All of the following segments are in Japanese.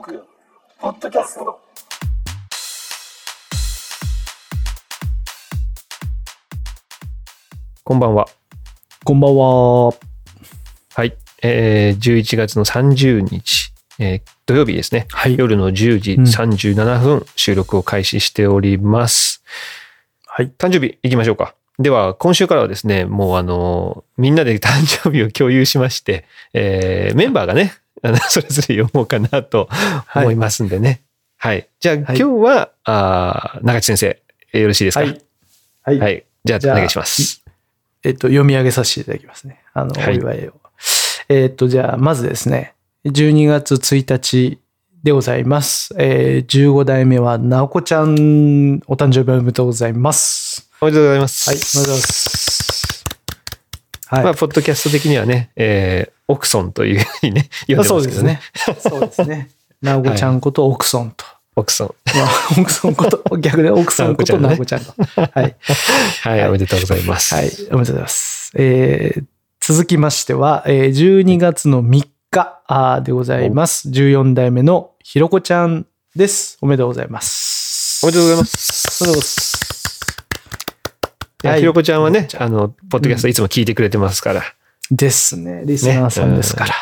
ーク、ポッドキャスト。こんばんは。こんばんは。はい。えー、11月の30日、えー土曜日ですね。はい夜の10時うん37分、収録を開始しております。はい。誕生日行きましょうか。では、今週からはですね、もうあの、みんなで 誕生日を共有しまして、えー、メンバーがね、あの それぞれ読もうかなと思いますんでね。はい。じゃあ、今日は、あー中地先生、えーよろしいですか？はい。はい。はい。じゃあ、お願いします。えっと、読み上げさせていただきますね。あの、はいお祝いを。えっと、じゃあ、まずですね、12月1日でございます。えー、15代目は、なおこちゃん、お誕生日おめでとうございます。おめでとうございます。はい、おめでとうございます。はい。まあ、ポッドキャスト的にはね、えー、オクソンというふうにね、呼んでまそうすけどね。ですね。そうですね。なおこちゃんことオクソンと。オクソン。まあ、オクソンこと、逆でオクソンことななおおこちゃんと。はい。はい、おめでとうございます。はい、おめでとうございます。えー続きましては、えー12月の3日でございます。14代目のひろこちゃんです。おめでとうございます。おめでとうございます。おめでとうございます。はいひろこちゃんはねあの、ポッドキャストいつも聞いてくれてますから。ですね。リスナーさんですから。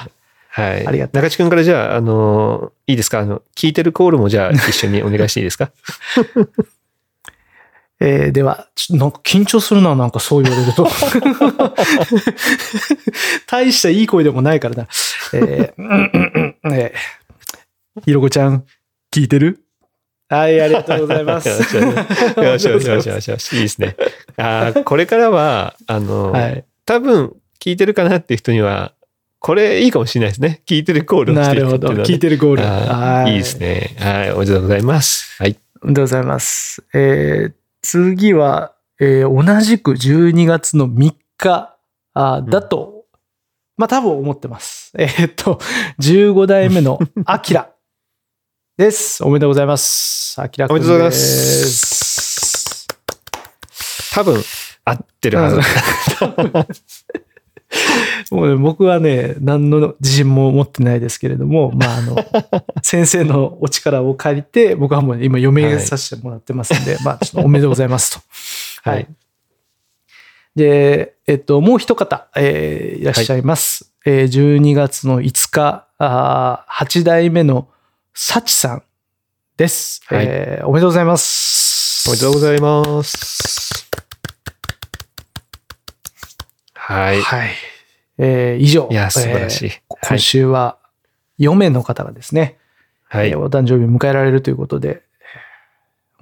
はい。ありがたい中地くんからじゃあ、あの、いいですか？あの、聞いてるコールもじゃあ 一緒にお願いしていいですか？えーでは、なんか緊張するな、なんかそう言われると。大したいい声でもないからな。えーうんうんうんえーひろこちゃん、聞いてる？はい、ありがとうございます。よしよしよしよしよし。いいですね。あーこれからは、あの、はい。多分聞いてるかなっていう人には、これいいかもしれないですね。聞いてるコールをしていくなるほど。っていうのはね聞いてるゴール。いいですね。はい。おめでとうございます。はい。おめでとうございます。えー次は、えー同じく12月の3日あーだと、まあ多分思ってます。えーっと、15代目のアキラです。おめでとうございます。アキラ君です。おめでとうございます。多分、合ってるはず。もうね、僕はね、何の自信も持ってないですけれども、まあ、あの、先生のお力を借りて、僕はもう今読み上げさせてもらってますんで、まあ、ちょっとおめでとうございますと。ははいい。で、えっと、もう一方、えーいらっしゃいます。えー12月の5日、あ8代目のサチさんです。はいえーおめでとうございます。おめでとうございます。はい。はい。えー以上。いや、素晴らしい。えー今はい。週は4名の方がですね、はい。えーおお誕生日迎えられるということで、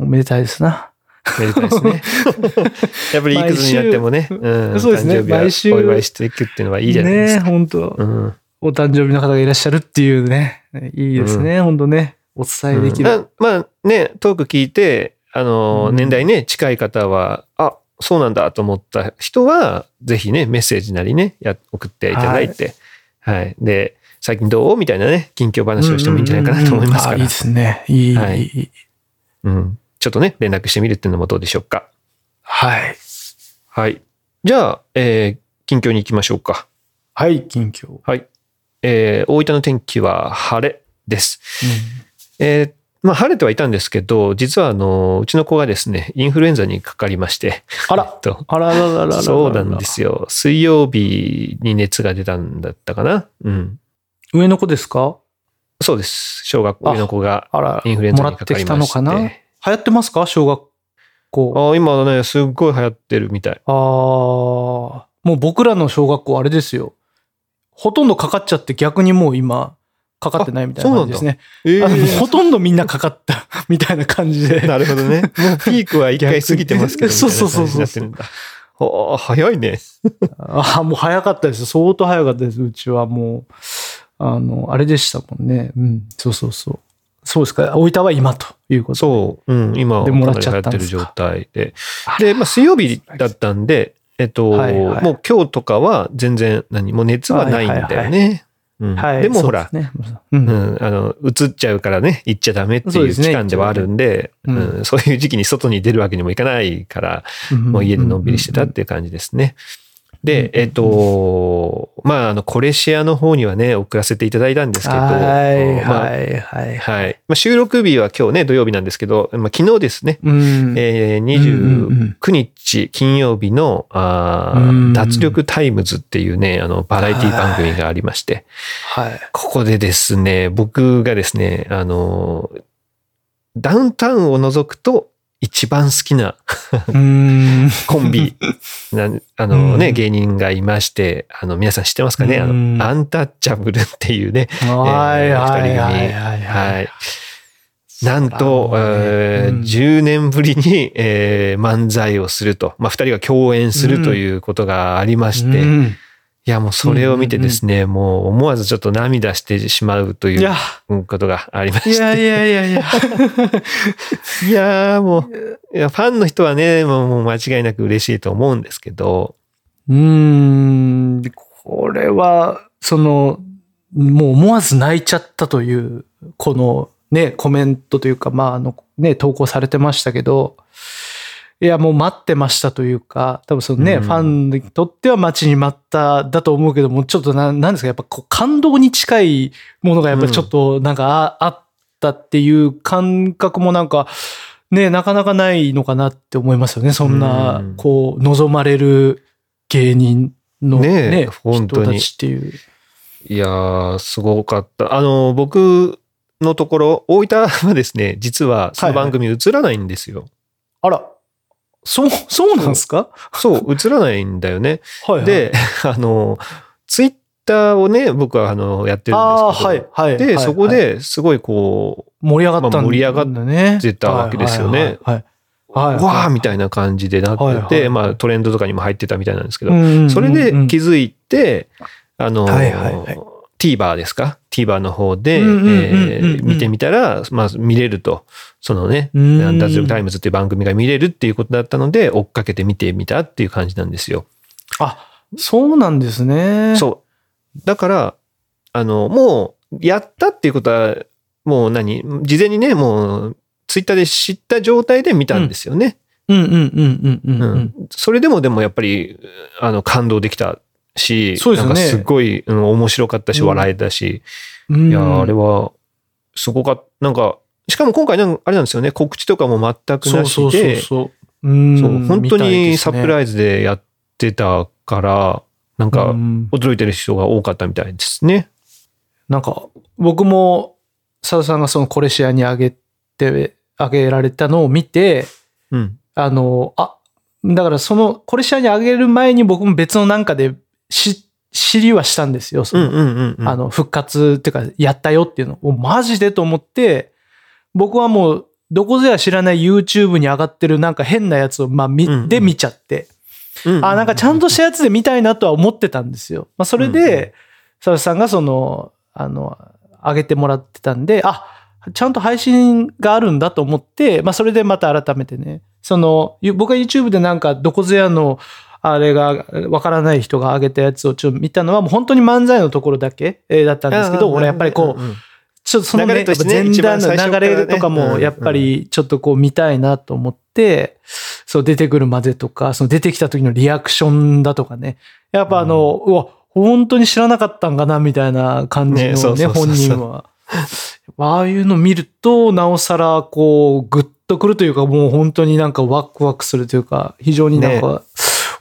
おめでたいですな。めでたいですね。やっぱりいくつになってもね、うん、そうですね誕生日は毎週お祝いしていくっていうのはいいじゃないですか。ね本当、うんお誕生日の方がいらっしゃるっていうね、いいですね、本当ね。お伝えできる。うんまあね、トーク聞いて、あの、うん年代ね、近い方は、あ、そうなんだと思った人は、ぜひね、メッセージなりね、や送っていただいて、はい。で、最近どうみたいなね、近況話をしてもいいんじゃないかなと思いますからいいで、すね。いい、はいいいうん。ちょっとね、連絡してみるっていうのもどうでしょうか。はい。はい。じゃあ、えー近況に行きましょうか。はい、近況。はい。えー大分の天気は晴れです。えーまあ、晴れてはいたんですけど、実はあの、うちの子がですね、インフルエンザにかかりまして、あら えっとあららららららら。そうなんですよ。水曜日に熱が出たんだったかな。うん。上の子ですか？そうです。小学校の子があら、インフルエンザにかもらってきかりまして。たのかな？流行ってますか？小学校。あ今ね、すっごい流行ってるみたい。ああ、もう僕らの小学校あれですよ。ほとんどかかっちゃって逆にもう今、かかってないみたいな感じですね。えあのもうほとんどみんなかかった みたいな感じで。なるほどね。もうピークは一回過ぎてますけど。そうそうそう早いね。ああ、もう早かったです。相当早かったです。うちはもう、あの、あれでしたもんね。うん、そうそうそう。そうですか。大分は今ということで。そう。うん、今、でもらっちゃってる状態で。あで、まあ、水曜日だったんで、えっと、はいはいもう今日とかは全然、何もう熱はないんだよね。うん。はい。でもほら、そうね、う。うん。ん、あの、移っちゃうからね、行っちゃダメっていう期間ではあるんで、ううん。ん。そういう時期に外に出るわけにもいかないから、もう家でのんびりしてたっていう感じですね。で、えっと、まあ、あの、コレシアの方にはね、送らせていただいたんですけど、はい、まあはい、はい。はい。まあ、収録日は今日ね、土曜日なんですけど、まあ、昨日ですね、うん。えー、うんうん29日金曜日の、あーうん脱力タイムズっていうね、あの、バラエティ番組がありまして、はい。ここでですね、僕がですね、あの、ダウンタウンを除くと一番好きなうん。コンビ、なあのね、うん。芸人がいまして、あの、皆さん知ってますかね、あうん。の、アンタッチャブルっていうね、はい、えーはい、二人組はい。なんと、ね。えーうん。10年ぶりに、えー漫才をすると、まあ、二人が共演するということがありまして、いうんや、もうそれを見てですね、もう思わずちょっと涙してしまうといいうや、ことがありまいして。やいやいやいや。いやーもう、いや、ファンの人はね、もうもう間違いなく嬉しいと思うんですけど、うーん、これは、その、もう思わず泣いちゃったという、このね、コメントというか、まあ、あの、ね、投稿されてましたけど、いや、もう待ってましたというか、多分そのね、うんファンにとっては待ちに待っただと思うけども、ちょっとな、なんですか、やっぱこう感動に近いものがやっぱりちょっとなんかあ,、あったっていう感覚もなんか、ね、なかなかないのかなって思いますよね。そんなうん、こう、望まれる芸人のねね、本当に人たちっていう。いやー、すごかった。あの、僕のところ、大分はですね、実はその番組映らないんですよ。あら、そう、そうなんですか？そう、映らないんだよね。はい、はい。で、あの、ツイッターをね、僕はあの、やってるんああ、ですけど、はい、はい。で、はいそこ、ですごいこ盛り上がった盛り上がね。ってたわけですよねはい。はい。わーみたいな感じでなってて、はいはいまあトレンドとかにも入ってたみたいなんですけど、なそれで気づいて、あの、はいはいはい TVer ですか ?TVer の方で、見てみたら、まあ見れると、そのね、うん脱力タイムズっていう番組が見れるっていうことだったので、追っかけて見てみたっていう感じなんですよ。あ、そうなんですね。そう。だから、あの、もう、やったっていうことは、もう何？事前にね、もう、ツイッターで知った状態で見たんですよね。う。うんうんうんうんうんう。うんん。それでもでもやっぱり、あの、感動できたし、そうですよね。なんかすごい、うん面白かったし、うん。笑えたし、うん。いや、あれは、すごかった。なんか、しかも今回なんか、あれなんですよね、告知とかも全くなしで、そう。本当にサプイライズでやってたから、なんか、うん。驚いてる人が多かったみたいですね。なんか、僕も、佐田さんがそのコレシアにあげて、あげられたのを見て、うん。あの、あ、だからその、コレシアにあげる前に僕も別のなんかでし知りはしたんですよ。その。あの、復活っていうか、やったよっていうのを、マジでと思って、僕はもう、どこぞや知らない YouTube に上がってるなんか変なやつを、まあ、見、うんうんで見ちゃって、あ、なんかちゃんとしたやつで見たいなとは思ってたんですよ。まあ、それで、佐々木さんがその、あの、上げてもらってたんで、あ、ちゃんと配信があるんだと思って、まあ、それでまた改めてね、その、ゆ僕は YouTube でなんか、どこぞやの、あれが、わからない人が上げたやつをちょっと見たのは、もう本当に漫才のところだけえーだったんですけど、俺やっぱりこう、ちょっとそのね、前段の流ねれとかも、やっぱりちょっとこう見たいなと思って、そう出てくるまでとか、その出てきた時のリアクションだとかね。やっぱあの、うわ、本当に知らなかったんかなみたいな感じのね本人は。ああいうの見ると、なおさらこう、グッとくるというか、もう本当になんかワクワクするというか、非常になんか、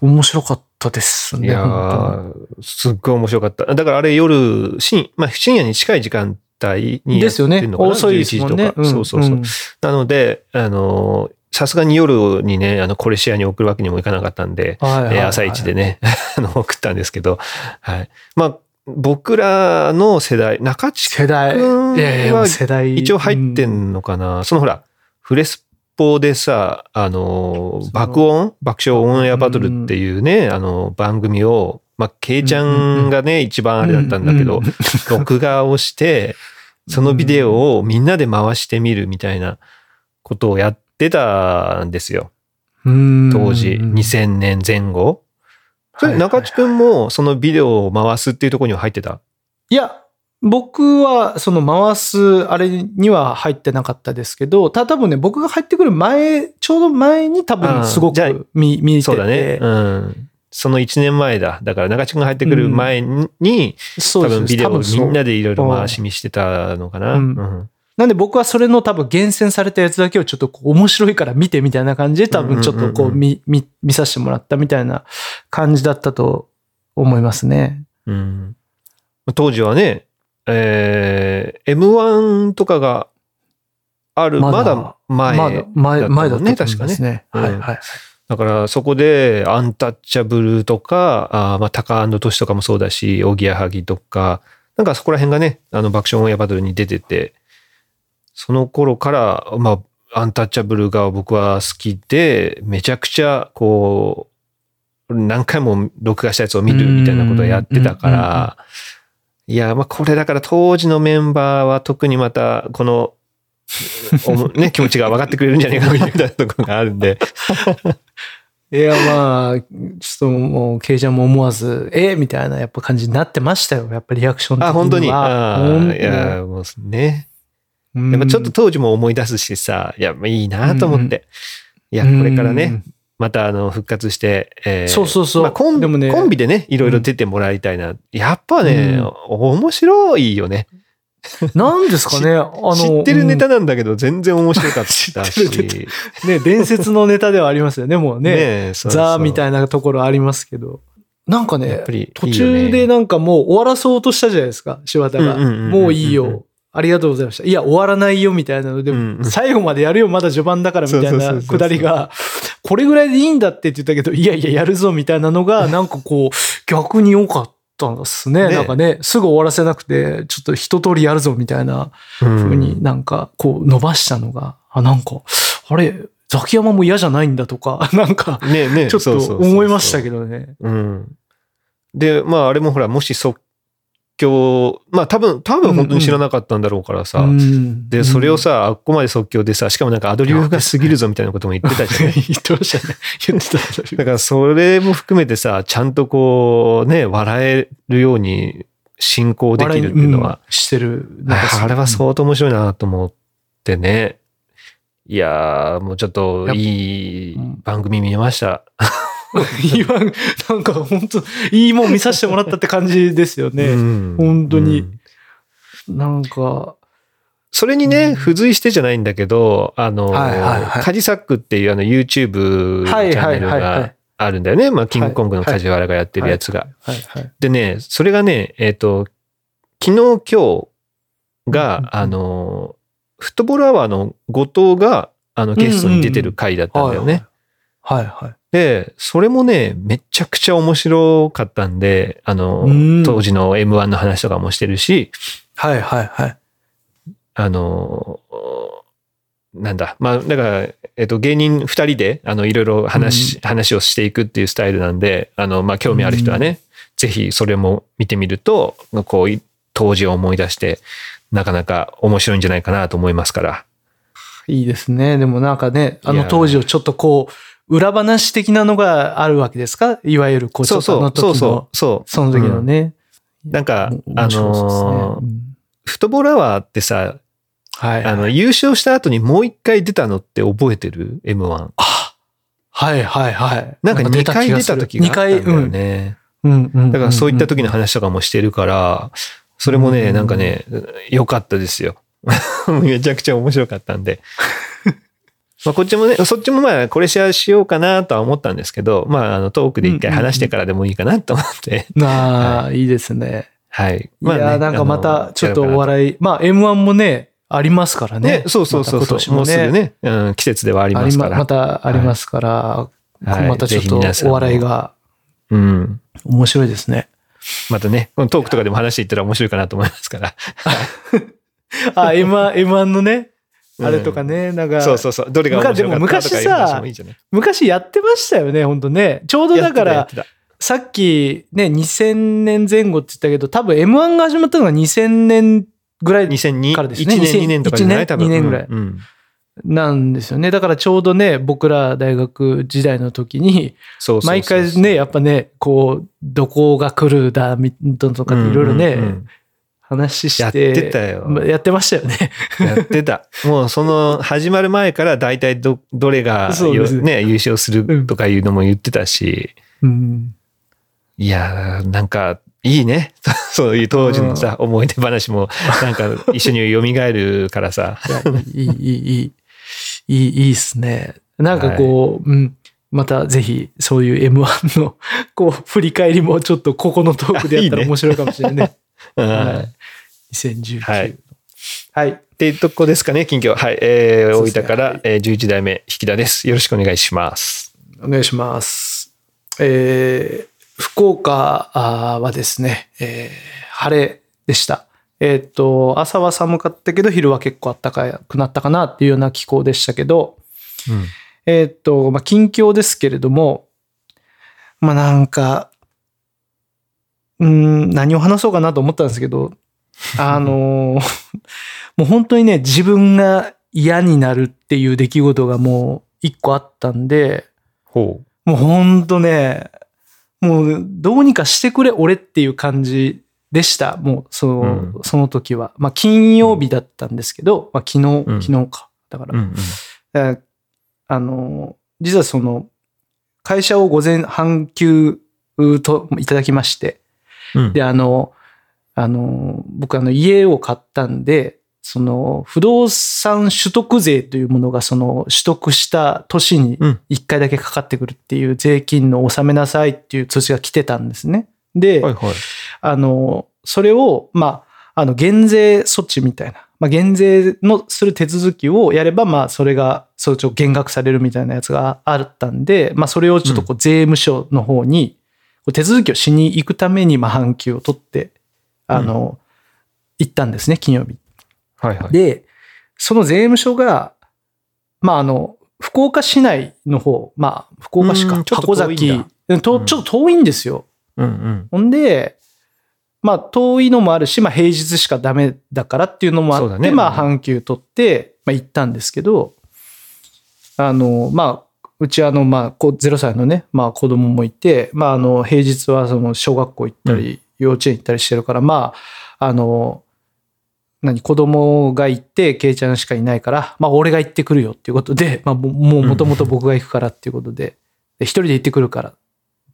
面白かったですね。いやすっごい面白かった。だからあれ夜、深まあ、深夜に近い時間帯にやって当にですよねる。のかな遅いですもんね11時。とか。そうそうそう。んなので、あのー、さすがに夜にね、あの、コレシアに送るわけにもいかなかったんで、はい朝一でね、あの、送ったんですけど、はい。まあ、僕らの世代、中地世代。い君やいや、もう世代。一応入ってうんんのかな、そのほら、フレスポでさ、あの爆音？爆笑オンエアバトルっていうね、あの、番組を、まあ、ケイちゃんがね、一番あれだったんだけどうんうん、録画をして、そのビデオをみんなで回してみるみたいなことをやってたんですよ。うん。当時、2000年前後。それ、中地くんもそのビデオを回すっていうところには入ってた？いや、僕はその回すあれには入ってなかったですけど、た多分ね、僕が入ってくる前、ちょうど前に多分すごじゃあく見見てて、そうだね。うん。その1年前だ。だから中地君が入ってくる前に、うです分ビデオをみんなでいろいろ回し見してたのかな。うんうんなんで僕はそれの多分厳選されたやつだけをちょっと面白いから見てみたいな感じで多分ちょっとこう見、見、見させてもらったみたいな感じだったと思いますね。うん当時はね、えー、M1 とかがある、まだまだ前。まだ前、前だったと思い確かね。うんはいはい。だからそこでアンタッチャブルとか、あーまあタカトシとかもそうだし、おぎやはぎとか、なんかそこら辺がね、あの爆笑オンエアバトルに出てて、その頃から、まあ、アンタッチャブルが僕は好きで、めちゃくちゃこう、何回も録画したやつを見るみたいなことをやってたから、いや、まあこれだから当時のメンバーは特にまたこの、ね、気持ちが分かってくれるんじゃないかなみたいなところがあるんで、いや、まあ、ちょっともう、ケイちゃんも思わず、えーみたいなやっぱ感じになってましたよ。やっぱリアクション的には。あ、本当に？ああ、いや、もうね。うんやっぱちょっと当時も思い出すしさ、いや、まあいいなと思って。いや、これからね、またあの、復活して、えーそうそうそうまあコンでもねコンビでね、いろいろ出てもらいたいな。やっぱね、面白いよね。なんですかね、あの、知ってるネタうんなんだけど、全然面白かったし。ね、伝説のネタではありますよね、もうね。ねザーみたいなところありますけど。なんかねやっぱりね、途中でなんかもう終わらそうとしたじゃないですか、柴田が。うんうんうんうんうんもういいよ。ありがとうございました。いや、終わらないよ、みたいなので、うん最後までやるよ、まだ序盤だから、みたいなくだりが、これぐらいでいいんだってって言ったけど、いやいや、やるぞ、みたいなのが、なんかこう、逆に良かったんですね。ねなんかね、すぐ終わらせなくて、ちょっと一通りやるぞ、みたいなうん風になんか、こう、伸ばしたのが、あ、なんか、あれ、ザキヤマも嫌じゃないんだとか、なんか、ねねちょっと思いましたけど。どね。うん。で、まあ、あれもほら、もし即興、まあ、多分、多分本当に知らなかったんだろうからさ。うんで、それを、さ、あっこまで即興でさ、しかもなんかアドリブが過ぎるぞみたいなことも言ってたじゃん。言ってましたね。言ってた。だからそれも含めてさ、ちゃんとこう、ね、笑えるように進行できるっていうのは、んしてる。あれは相当面白いなと思ってね。いやー、もうちょっといい番組見ました。今、なんか本当いいもん見させてもらったって感じですよね。うん。本当に。うん。なんか、それにね、付随してじゃないんだけど、あの、はいはいはい。カジサックっていうあの YouTube のチはいはいャンネルはいはいがあるんだよね。まあ、キングコングの梶原がやってるやつが。はい。はい。でね、それがね、えっ、と、昨日今日が、うんうんうん。あの、フットボールアワーの後藤が、あの、ゲストに出てる回だったんだよね。はいはい。で、それもね、めちゃくちゃ面白かったんで、あのうん、当時の M1 の話とかもしてるし、はいはいはい。あの、なんだ、まあ、だから、えっと、芸人二人で、あの、いろいろ話、話をしていくっていうスタイルなんで、あの、まあ、興味ある人はね、ぜひそれも見てみると、こう、当時を思い出して、なかなか面白いんじゃないかなと思いますから。いいですね。でもなんかね、あの当時をちょっとこう、裏話的なのがあるわけですか？いわゆる、こう、ちょそうの時の、そう、そうそう、その時のね。なんかおあのーうんフットボールアワーってさ、はい。あの、優勝した後にもう一回出たのって覚えてる ?M1。あはいはいはい。なんか2回出た時があったんだよ2回、ね。うん。うんうん。だからそういった時のの話とかもしてるから、それもね、うんなんかね、良かったですよ。めちゃくちゃ面白かったんで。まあこっちもね、そっちもまあこれシェアしようかなとは思ったんですけど、まああのトークで一回話してからでもいいかなと思って。なあ、いいですね。はい。いやー、なんかまた、ちょっとお笑い、まあ M1 もね、ありますからねね。。そうそうそうそう、また今年もうすぐね、うん、季節ではありますから。ままたありますから、はいまたちょっとお笑いがうん。面白いですね。またね、このトークとかでも話していったら面白いかなと思いますから。あ、M1、M1 のね、うんあれとかね、なんか、そうそうそう。どれが面白かったとかいう話もいいじゃない。昔やってましたよね、本当ね。ちょうどだからさっきね、2000年前後って言ったけど、多分 M1 が始まったのが2000年ぐらいた2002からですね1年、2年とかじゃない？1年多分。2年ぐらいなんですよね。だからちょうどね、僕ら大学時代の時に、毎回ね、やっぱね、こう、どこが来るだ、みとかいろいろね、話して。やってたよまやってましたよね。やってた。もうその始まる前から大体ど、どれがね、優勝するとかいうのも言ってたし、うん。いやー、なんか、いいね。そういう当時のさ、思い出話も、なんか一緒に蘇るからさ。いや、いい、いい、いい、いい、いいっすね。なんかこう、うん。またぜひ、そういう M1 の、こう、振り返りもちょっとここのトークでやったらいいね面白いかもしれないね。うんはい。2019。はい。はい。っていうとこですかね、近況。はい。えー、ね分から、はいえー、11代目、引田です。よろしくお願いします。お願いします。えー、福岡はですね、えー晴れでした。えっ、と、朝は寒かったけど、昼は結構暖かくなったかなっていうような気候でしたけど、うん。えっ、と、まあ、近況ですけれども、まあ、なんか、うーん、何を話そうかなと思ったんですけど、あのー もう本当にね、自分が嫌になるっていう出来事がもう一個あったんで、ほもうほんとね、もうどうにかしてくれ俺っていう感じでした。もうその、うんその時は。まあ金曜日だったんですけど、まあ昨日、うん昨日か。だから、う。うんうん。だからあの、実はその、会社を午前半休といただきまして、うん。で、あの、あの、僕あの家を買ったんで、その不動産取得税というものがその取得した年にうん1回だけかかってくるっていう税金の納めなさいっていう通知が来てたんですね。で、はいはい。あの、それを、まあ、あの、減税措置みたいな、まあ、減税のする手続きをやれば、まあ、それが、そちょ減額されるみたいなやつがあったんで、まあ、それをちょっとこう、税務署の方に、手続きをしに行くために、まあ、半休を取って、あの、行ったんですね、金曜日。はいはい。で、その税務署が、まあ、あの、福岡市内の方、まあ、福岡市かうん、ちょっと箱崎ちょっと遠いんですよ。うんうん。ほんで、まあ遠いのもあるし、まあ平日しかダメだからっていうのもあって、ねまあ半休取って、まあ行ったんですけど、あの、まあ、うちあの、まあ、こう0歳のね、まあ子供もいて、まああの、平日はその小学校行ったり、幼稚園行ったりしてるから、まあ、あの、何、子供が行って、ケイちゃんしかいないから、まあ俺が行ってくるよっていうことで、まあももうもともと僕が行くからっていうことで、で一人で行ってくるから、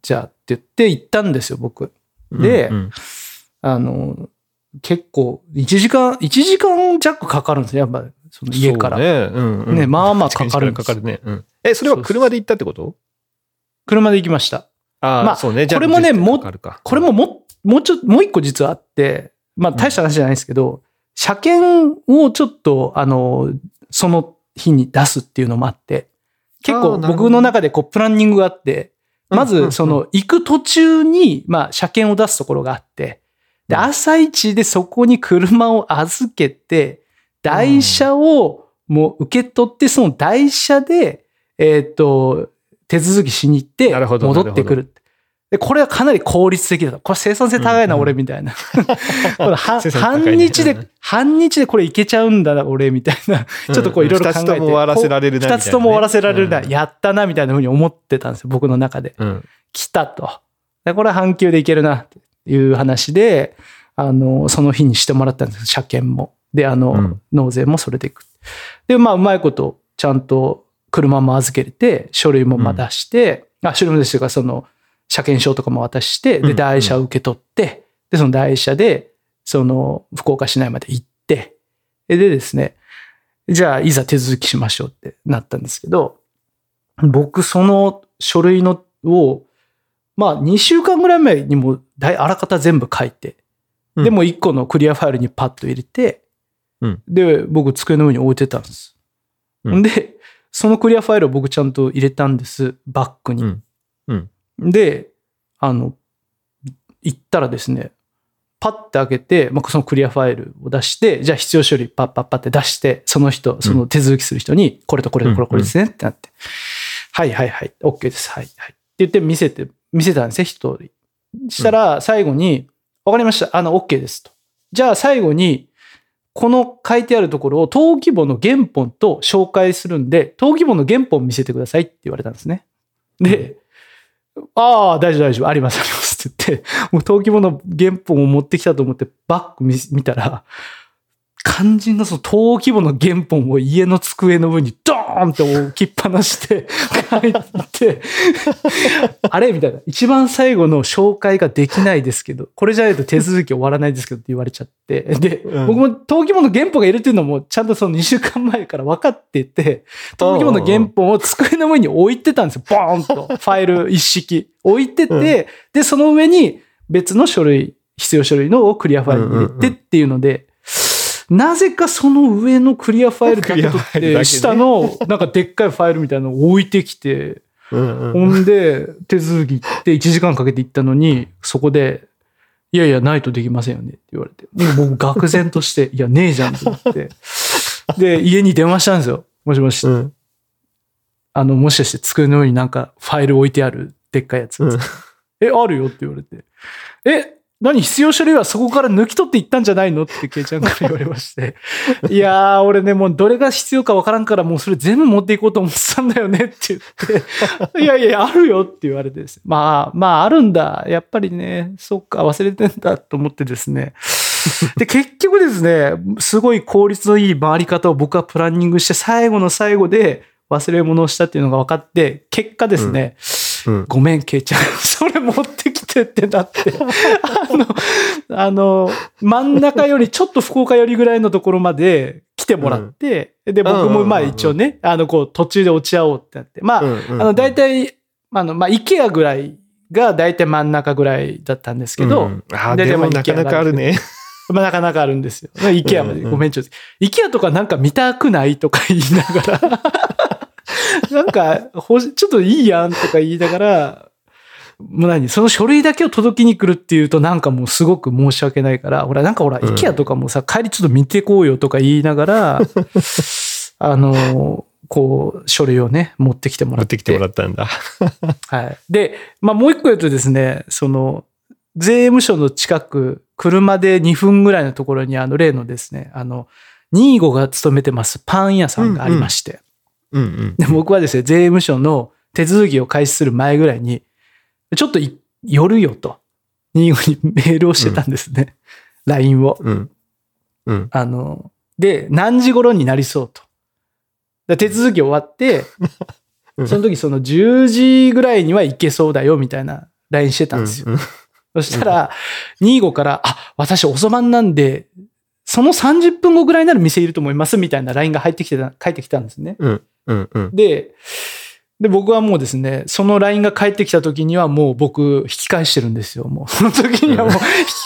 じゃあって言って行ったんですよ、僕。でうんうんあの、結構、1時間、1時間弱かかるんですね、やっぱ、その家から。ね。うんうん。ねまあまあかかるんですかかるね。うん。え、それは車で行ったってこと？車で行きました。ああ、まあそうね。じゃあこれもね10分もこれもも、もうちょっと、もう一個実はあって、まあ大した話じゃないですけど、車検をちょっと、あの、その日に出すっていうのもあって、結構僕の中でこうプランニングがあって、まずうんうん。うんその行く途中に、まあ車検を出すところがあって、で、うん。朝一でそこに車を預けて、台車をもう受け取って、その台車で、えーっと、手続きしに行って、戻ってくる。で、これはかなり効率的だと。これ生産性高いな、俺みたいな。半日でうん、半日でこれいけちゃうんだな、俺みたいな。ちょっとこういろいろ考えて。二つとも終わらせられるな二つとも終わらせられるな。うんやったな、みたいなふうに思ってたんですよ、僕の中で。うん。来たと。でこれは半休でいけるな、っていう話で、あの、その日にしてもらったんです車検も。で、あの、うん納税もそれでいく。で、まあ、うまいこと、ちゃんと車も預けれて、書類もまあ出して、あ、書類も出してか、その、車検証とかも渡して、で、うん台車を受け取って、で、その台車で、その、福岡市内まで行って、ででですね、じゃあ、いざ手続きしましょうってなったんですけど、僕、その書類のを、まあ、2週間ぐらい前にも、あらかた全部書いて、うん。でも1個のクリアファイルにパッと入れて、うん。で、僕、机の上に置いてたんです。うん。で、そのクリアファイルを僕ちゃんと入れたんです、バッグに。で、あの、行ったらですね、パッて開けて、まあ、そのクリアファイルを出して、じゃあ必要書類パッパッパって出して、その人、その手続きする人に、これとこれとこれこれですねってなって、はいはいはい、OK です、はいはい。って言って見せて、見せたんですね、一人。したら最後に、わかりました、あの、OK ですと。じゃあ最後に、この書いてあるところを登記簿の原本と紹介するんで、登記簿の原本見せてくださいって言われたんですね。で、ああ、大丈夫大丈夫、ありますありますって言って、もう登記簿の原本を持ってきたと思ってバック見たら、肝心のその登記簿の原本を家の机の上にドーンって置きっぱなして帰って、あれみたいな。一番最後の紹介ができないですけど、これじゃないと手続き終わらないですけどって言われちゃって。で、うん僕も登記簿の原本がいるっていうのもちゃんとその2週間前から分かってて、登記簿の原本を机の上に置いてたんですよ。ボーンと。ファイル一式置いてて、うんで、その上に別の書類、必要書類のをクリアファイルに入れてっていうので、なぜかその上のクリアファイルだけ取って、下のなんかでっかいファイルみたいなのを置いてきて、ほんで手続き行って1時間かけて行ったのに、そこで、いやいや、ないとできませんよねって言われて。もう僕、愕然として、いや、ねえじゃんと思って。で、家に電話したんですよ。もしもし。うんあの、もしかして机の上になんかファイル置いてあるでっかいやつ。うんえ、あるよって言われて。え、何必要書類はそこから抜き取っていったんじゃないのってケイちゃんから言われまして。いやー、俺ね、もうどれが必要かわからんからもうそれ全部持っていこうと思ってたんだよねって言って。いやいや、あるよって言われてですね。まあ、まあ、あるんだ。やっぱりね、そっか、忘れてんだと思ってですね。で、結局ですね、すごい効率のいい回り方を僕はプランニングして最後の最後で忘れ物をしたっていうのが分かって、結果ですね、うんごめん、ケイちゃん。それ持ってきてってなって。あの、あの、真ん中よりちょっと福岡寄りぐらいのところまで来てもらって、で、僕もまあうんうんうんうん一応ね、あの、こう、途中で落ち合おうってなって。まあ、うんうんあの、大体、あの、まあ、イケアぐらいが大体真ん中ぐらいだったんですけど、うんあーででもなかなかあるね。まあ、なかなかあるんですよ。イケアまで。うんうんごめん、ちょっと。イケアとかなんか見たくないとか言いながら、なんか、ほしちょっといいやんとか言いながら、もう何その書類だけを届けに来るっていうとなんかもうすごく申し訳ないから、ほら、なんかほら、うんイケアとかもさ、帰りちょっと見てこうよとか言いながら、あの、こう、書類をね、持ってきてもらっ。持っててきてもらったんだ。はい。で、まあもう一個言うとですね、その、税務署の近く、車で2分ぐらいのところに、あの、例のですね、あの、ニーゴが勤めてますパン屋さんがありまして、うんうん。で僕はですね、税務署の手続きを開始する前ぐらいに、ちょっとい寄るよと、ニーゴにメールをしてたんですね。LINE を。うん。うん。あの、で、何時頃になりそうと。で手続き終わって、うんその時その10時ぐらいには行けそうだよみたいな LINE してたんですよ。うん そしたら、ニーゴから、あ、私遅番なんで、その30分後ぐらいなら店いると思いますみたいな LINE が入ってきてた、返ってきたんですね。うん。うん。うん。で、で、僕はもうですね、その LINE が返ってきた時にはもう僕引き返してるんですよ。もう、その時にはもう引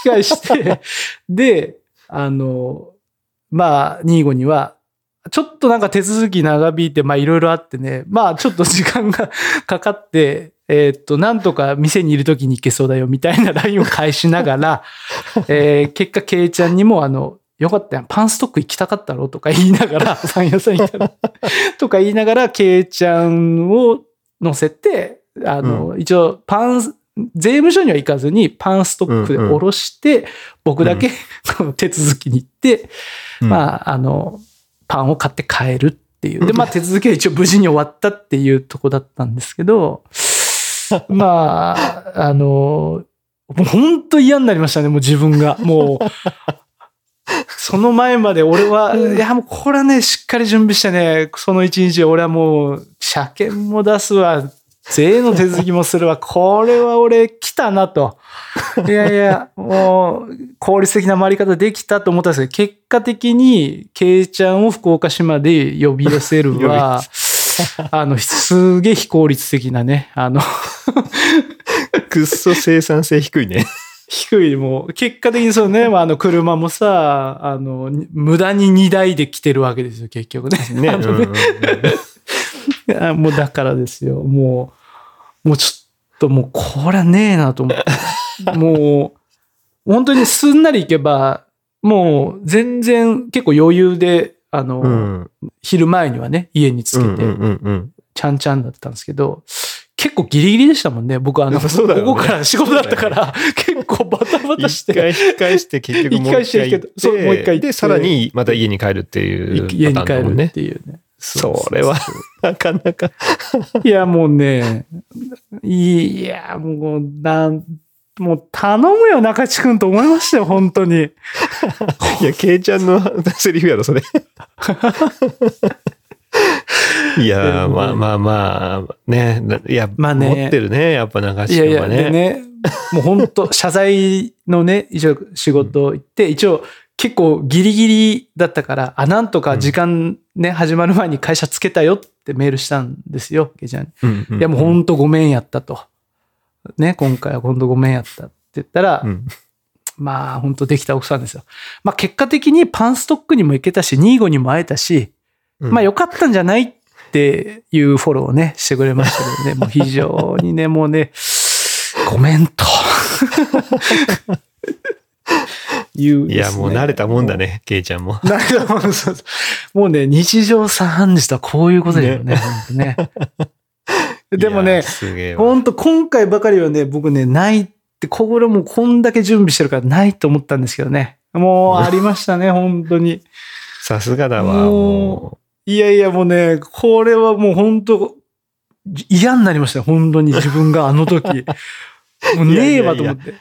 き返して、で、あの、まあ、ニーゴには、ちょっとなんか手続き長引いて、まあいろいろあってね、まあちょっと時間が かかって、えーっと、なんとか店にいる時に行けそうだよみたいな LINE を返しながら、えー結果、ケイちゃんにもあの、よかったやん、パンストック行きたかったろとか言いながら、パン屋さん行ったら、とか言いながら、ケイちゃんを乗せて、あの、一応、パン、税務署には行かずに、パンストックで下ろして、僕だけ、この 手続きに行って、うん。まあ、あの、パンを買って帰るっていう。で、まあ、手続きは一応無事に終わったっていうとこだったんですけど、まあ、あの、もう本当嫌になりましたね、もう自分が。もう、その前まで俺は、いやもうこれはね、しっかり準備してね、その一日俺はもう、車検も出すわ、税の手続きもするわ、これは俺来たなと。いやいや、もう、効率的な回り方できたと思ったんですけど、結果的に、ケイちゃんを福岡市まで呼び寄せるは、あの、すげえ非効率的なね、あの、くっそ生産性低いね。低い、もう、結果的にそうね、まあ、あの、車もさ、あの、無駄に2台で来てるわけですよ、結局ね。ね。ね あもうだからですよ。もう、もうちょっともうこれはねえなと思って。もう、本当にすんなりいけば、もう全然結構余裕で、あの、うん。うん昼前にはね、家につけて、うんうんうんちゃんちゃんだったんですけど、結構ギリギリでしたもんね。僕あの、やっぱそうね午後から仕事だったから、結構バタバタして。一回引き返して結局もう一回してるけどそうもう一回行ってで、さらにまた家に帰るっていう家に帰るっ。ていうね。それはなかなか。いや、もうね、いや、もう、なん、もう頼むよ、中地くんと思いましたよ、本当に。いや、ケイちゃんのセリフやろ、それ。いやー、まあまあまあ、ね、いや、まあね持ってるね、やっぱ中いやいや、島はね。もう本当 謝罪のね、一応仕事行って、一応結構ギリギリだったから、あ、なんとか時間ね、始まる前に会社つけたよってメールしたんですよ、ケイちゃんに。うんうんいや、もう本当ごめんやったと。ね、今回は本当ごめんやったって言ったら、うんまあ本当できた奥さんですよ。まあ結果的にパンストックにも行けたし、ニーゴにも会えたし、うんまあ良かったんじゃないっていうフォローをね、してくれましたけどね、もう非常にね、もうね、ごめんと。いう、いや、もう慣れたもんだ。ね、ケイちゃんも。慣れたもんそうもうね、日常茶飯事とはこういうことだよね、本当ね。でもね。本当今回ばかりはね、僕ね、ないって、これもうこんだけ準備してるからないと思ったんですけどね。もうありましたね、本当に。さすがだわ、もうもいやいや、もうね、これはもう本当嫌になりましたよ、本当に自分があの時。もうねえわと思って。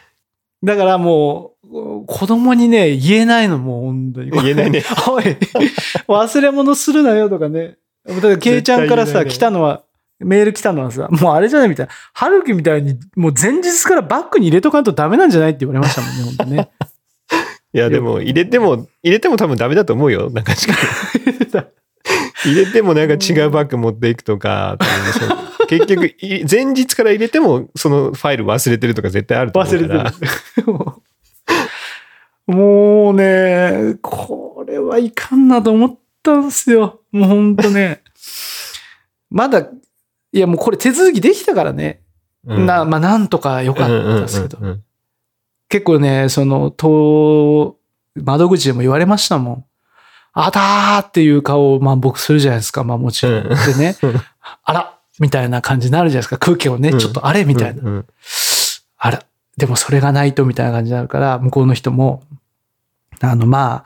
だからもう、子供にね、言えないの、もう本当に。う。言えないね。おい、忘れ物するなよとかね。だから、ケイちゃんからさ、ね来たのは、メール来たのはさ、もうあれじゃないみたいな。春樹みたいに、もう前日からバッグに入れとかんとダメなんじゃないって言われましたもんね、本当ね。いや、でも、入れても、入れても多分ダメだと思うよ。なんかしか。入れてもなんか違うバッグ持っていくとか、結局、い前日から入れても、そのファイル忘れてるとか絶対あると思う忘から。れてる。もうね、これはいかんなと思ったんですよ。もうほんとね。まだ、いやもうこれ手続きできたからね。うんな、まあなんとか良かったですけど。結構ね、その、と、窓口でも言われましたもん。あたーっていう顔を、まあ僕するじゃないですか。まあもちろん。うんでねうん、あらみたいな感じになるじゃないですか。空気をね、うんちょっとあれみたいな。うんうんあら、でもそれがないとみたいな感じになるから、向こうの人も、あの、まあ、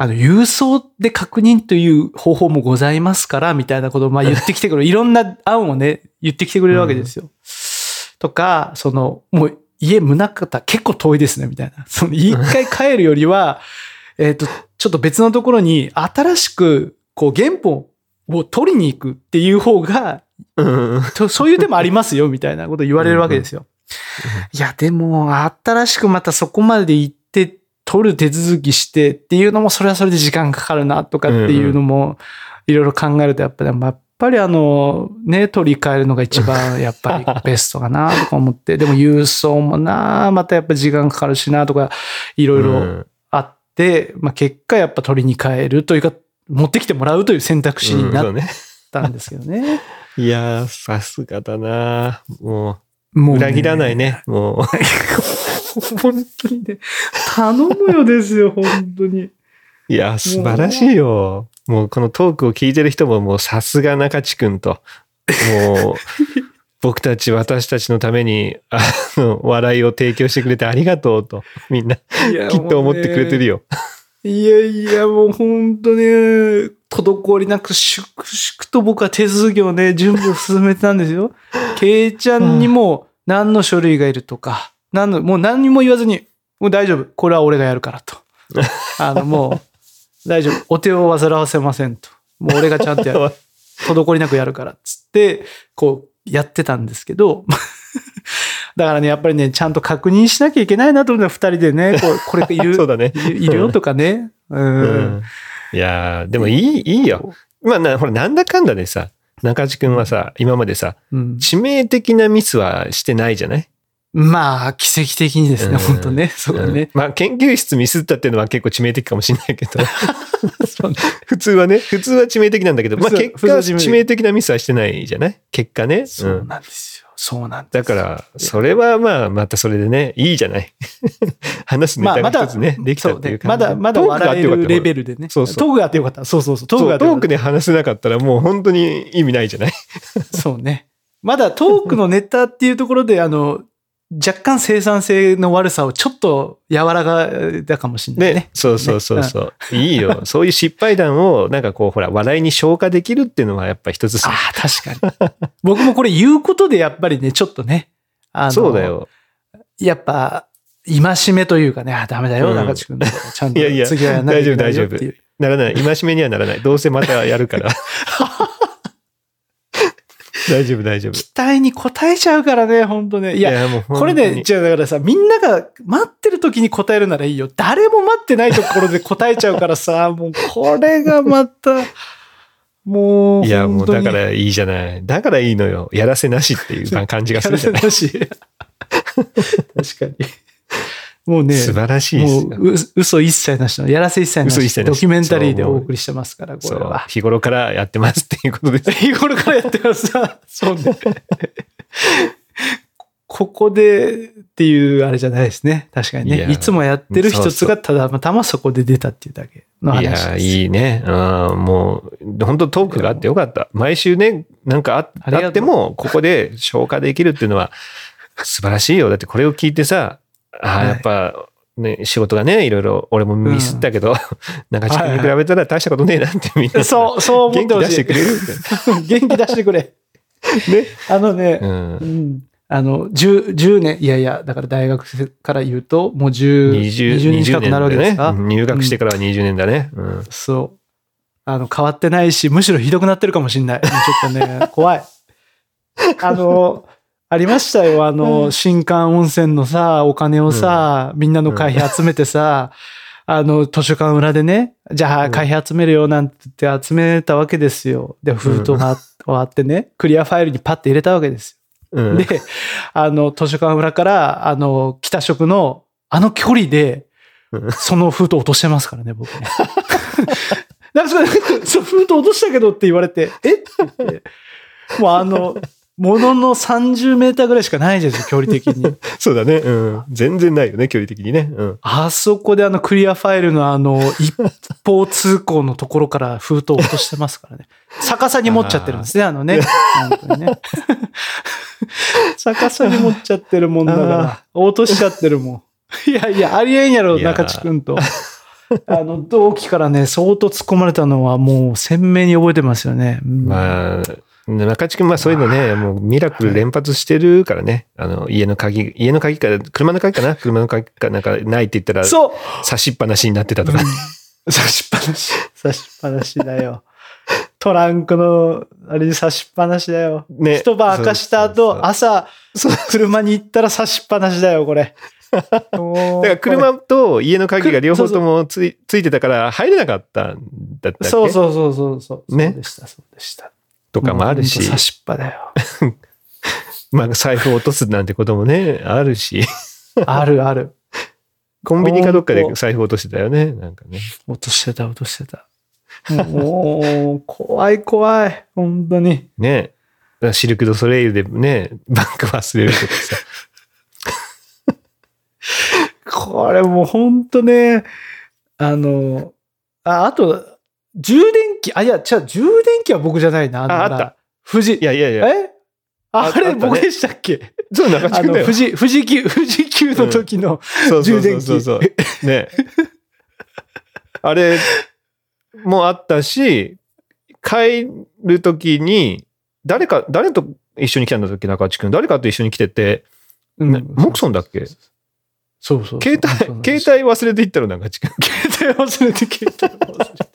あの、郵送で確認という方法もございますから、みたいなことをまあ 言ってきてくる。いろんな案をね、言ってきてくれるわけですよ。とか、その、もう家宗方結構遠いですね、みたいな。その、一回帰るよりは、えっと、ちょっと別のところに新しく、こう、原本を取りに行くっていう方がうん。そういう手もありますよ、みたいなこと言われるわけですよ。いや、でも、新しくまたそこまで行って、取る手続きしてっていうのも、それはそれで時間かかるな、とかっていうのも、いろいろ考えると、やっぱり、やっぱりあの、ね、取り替えるのが一番、やっぱりベストかな、とか思って、でも郵送もな、またやっぱ時間かかるしな、とか、いろいろあって、まあ結果やっぱ取りに帰るというか、持ってきてもらうという選択肢になっ。たんですけどね。いやー、さすがだなもう、もうね裏切らないね。も 本当にね、頼むよですよ、本当に。う。いや、素晴らしいよ。もう、このトークを聞いてる人も、もう、さすが中地くんと。もう、僕たち、私たちのために、あの、笑いを提供してくれてありがとうと、みんな、きっと思ってくれてるよ。よ。いやいや、もう本当ね、滞りなく粛々と僕は手続きをね、準備を進めてたんですよ。ケイちゃんにも何の書類がいるとか、何の、もう何にも言わずに、もう大丈夫。これは俺がやるからと。あの、もう、大丈夫。お手を煩わせませんと。もう俺がちゃんとやる。滞りなくやるからっつって、こう、やってたんですけど、だからね、やっぱりね、ちゃんと確認しなきゃいけないなと思って、二人でね、こう これいる、そうだね。いるよとかね。うん。うん。いやーでもいい、いいよ。まあ、な、ほら、なんだかんだでさ、中地くんはさ、今までさ、うん致命的なミスはしてないじゃない？まあ、奇跡的にですね、うん本当ね。そうだねん。まあ、研究室ミスったっていうのは結構致命的かもしれないけど、普通はね、普通は致命的なんだけど、まあ結果、致命的なミスはしてないじゃない？結果ね。そううんなんですよ。そうなんですだから、それはまあ、またそれでね、いいじゃない？話すネまあ、タが一つね、できたっていう感じ。まだ、まだ笑えるレベルでね。そうそうトークがあってよかった。そうそうそう。トークがトークで話せなかったらもう本当に意味ないじゃない？そうね。まだトークのネタっていうところで、あの、若干生産性の悪さをちょっと柔らかだかもしれないねね。そうそうそうそう。いいよ。そういう失敗談を、なんかこう、ほら、笑いに消化できるっていうのはやっぱ一つさああ、確かに。僕もこれ言うことでやっぱりね、ちょっとね。あのそうだ。よ。やっぱ、戒めというかね、あ、ダメだよ、うん中地君。ちゃんといやいや次はやらなきゃいけないよっていう。ならない。戒めにはならない。どうせまたやるから。大丈夫、大丈夫。期待に応えちゃうからね、本当ね。いや、もうこれね、じゃあだからさ、みんなが待ってる時に答えるならいいよ。誰も待ってないところで答えちゃうからさ、もうこれがまた、もう、いや、もうだからいいじゃない。だからいいのよ。やらせなしっていう感じがするじゃない。やらせなし。確かに。もうね、素晴らしいですよ。もうう嘘一切なしの、やらせ一切なし嘘一切なしドキュメンタリーでお送りしてますから、これは。日頃からやってますっていうことです。日頃からやってます。そうね。ここでっていうあれじゃないですね。確かにね。いやいつもやってる一つがただまたまそこで出たっていうだけのいや、話です。いいね。うん、もう、本当トークがあってよかった。毎週ね、なんかああっても、ここで消化できるっていうのは、素晴らしいよ。だってこれを聞いてさ、ああ、はいやっぱ、ね、仕事がね、いろいろ、俺もミスったけど、中地君に比べたら大したことねえなってみんな、そう、そう思っ元気てほしい。出してくれるん元気出してくれ。ね。あのね、うんう。ん。あの、10、10年、いやいや、だから大学生から言うと、もう10、20, 20年近くなるわけですか、ね。入学してからは20年だね。うん。そう。あの、変わってないし、むしろひどくなってるかもしんない。ちょっとね、怖い。あの、ありましたよ。あの、新館温泉のさ、お金をさ、みんなの会費集めてさ、あの、図書館裏でね、じゃあ会費集めるよなんて言って集めたわけですよ。で、封筒が終わってね、クリアファイルにパッて入れたわけですよ。うん、で、あの、図書館裏から、あの、北食の、あの距離でうん、その封筒落としてますからね、僕ね。なんかそれ、そう封筒落としたけどって言われて、え？って言って、もうあの、ものの30メーターぐらいしかないですよ、距離的に。そうだね。うん。全然ないよね、距離的にね。うん。あそこであのクリアファイルのあの、一方通行のところから封筒落としてますからね。逆さに持っちゃってるんですね、あのね。本当にね。逆さに持っちゃってるもんだから、落としちゃってるもん。いやいや、ありえんやろ、中地くんと。あの、同期からね、相当突っ込まれたのはもう鮮明に覚えてますよね。うんまあ、中地君はそういうのね、もうミラクル連発してるからね。あの、家の鍵、家の鍵か、車の鍵かな？車の鍵かなんかないって言ったら、そう差しっぱなしになってたとか。差しっぱなし。差しっぱなしだよ。トランクの、あれに差しっぱなしだよ。ね一晩明かした後、朝、車に行ったら差しっぱなしだよ、これ。だから車と家の鍵が両方ともついついてたから入れなかったんだったっけ？そうそうそうそうそう。ねそうでした、そうでした。とかもあるし差しっぱだよ。まあ財布落とすなんてこともね、あるし、あるある。コンビニかどっかで財布落としてたよね、なんかね。落としてた、落としてた。もう、怖い怖い。本当に。ね。シルク・ド・ソレイユでね、バッグ忘れるとかさ。これもう本当ね、あの、あ、あと、充電器、あ、いや、じゃ充電器は僕じゃないな。ああった。富士、いやいやいや、え？ああれ僕でしたっけ？そう、中地君だよ富。士、富士急、富士急の時のそうそうそう充電器。そうそう。ね。あれもあったし、帰るときに、誰か、誰と一緒に来たんだっけ、中地君。誰かと一緒に来てて、うんねモクソンだっけ？そうそうそう。携帯、携帯忘れていったの、中地君。携帯忘れて、携帯忘れて。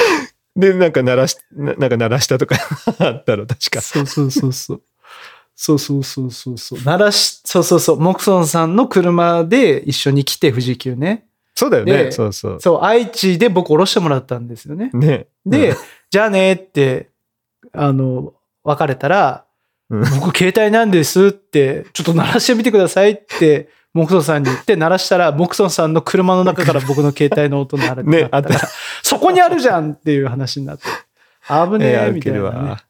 で、なんか鳴らし、ななんか鳴らしたとか あったの、確か。そうそうそうそう。そうそうそうそうそう。鳴らし、そうそうそう。モクソンさんの車で一緒に来て、富士急ね。そうだよね。でそうそう。そう、愛知で僕降ろしてもらったんですよね。ね。で、うんじゃあねって、あの、別れたら、うん僕携帯なんですって、ちょっと鳴らしてみてくださいって、モクソンさんに言って鳴らしたら、モクソンさんの車の中から僕の携帯の音鳴るってなったから、そこにあるじゃんっていう話になって。危ねええ、みたいな、ねわ。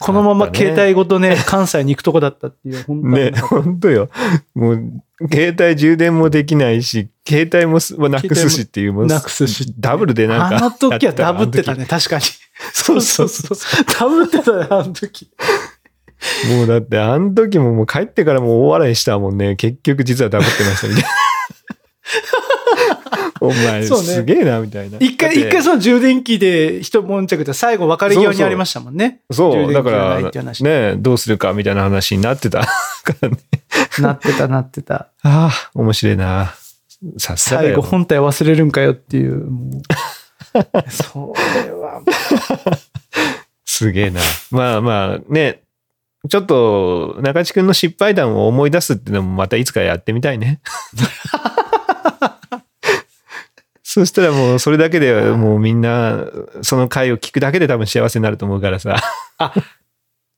このまま携帯ごとね、関西に行くとこだったっていう、本当にね、本当よ。もう、携帯充電もできないし、携帯もなくすしっていう、もうなくすしダブルでなんか。あの時はダブってたね。ね、確かに。そうそうそう。ダブってたね、あの時。もうだって、あの時ももう帰ってからもう大笑いしたもんね。結局実はダブってましたみたいな。お前そうねすげえな、みたいな。一回、一回その充電器で一悶着で最後別れ際にありましたもんね。そう、だから、ね、どうするかみたいな話になってたからね。なってたなってた。ああ、面白いな。さすがだ最後よ。本体忘れるんかよっていう。もうそれはもすげえな。まあまあね、ちょっと中地君の失敗談を思い出すっていうのもまたいつかやってみたいね。そしたらもうそれだけでもうみんなその回を聞くだけで多分幸せになると思うからさ。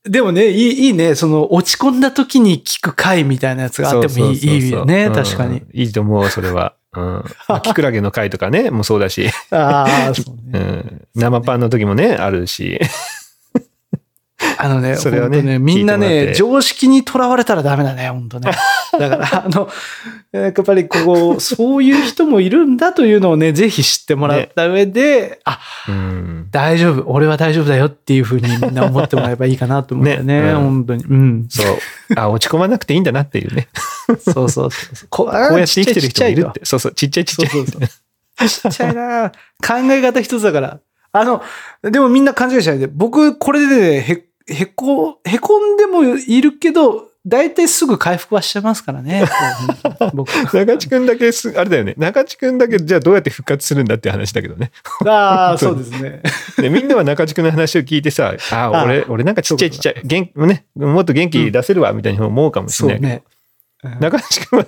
うでもね、いいいいね。その落ち込んだ時に聞く回みたいなやつがあってもいいそういいよね。うん確かに。いいと思う、それは。うん。まあキクラゲの回とかね、もうそうだし、ああ、そううね。ん。生パンの時もね、あるし。あのね、それはねね、みんなね、常識にとらわれたらダメだね、本当ね。だから、あの、やっぱりこう、そういう人もいるんだというのをね、ぜひ知ってもらった上で、あ、うん。大丈夫、俺は大丈夫だよっていうふうにみんな思ってもらえばいいかなと思うんだよね、ねうん本当に。うん。そう。あ、落ち込まなくていいんだなっていうね。そうそうそう。こうこうやって生きてる人もいるって。そうそう、ちっちゃいちっちゃい。そうそうそう。ちっちゃいな考え方一つだから。あの、でもみんな勘違いしないで。僕、これでね、へ、へこ、へこんでもいるけど、大体すぐ回復はしてますからね。僕。中地くんだけす、あれだよね。中地くんだけ、じゃあどうやって復活するんだって話だけどね。ああ、そうですね。でみんなは中地くんの話を聞いてさ、ああ、あ俺、俺なんかちっちゃいちっちゃい、元気、ね、もっと元気出せるわ、みたいに思うかもしれないうね。中地くんは、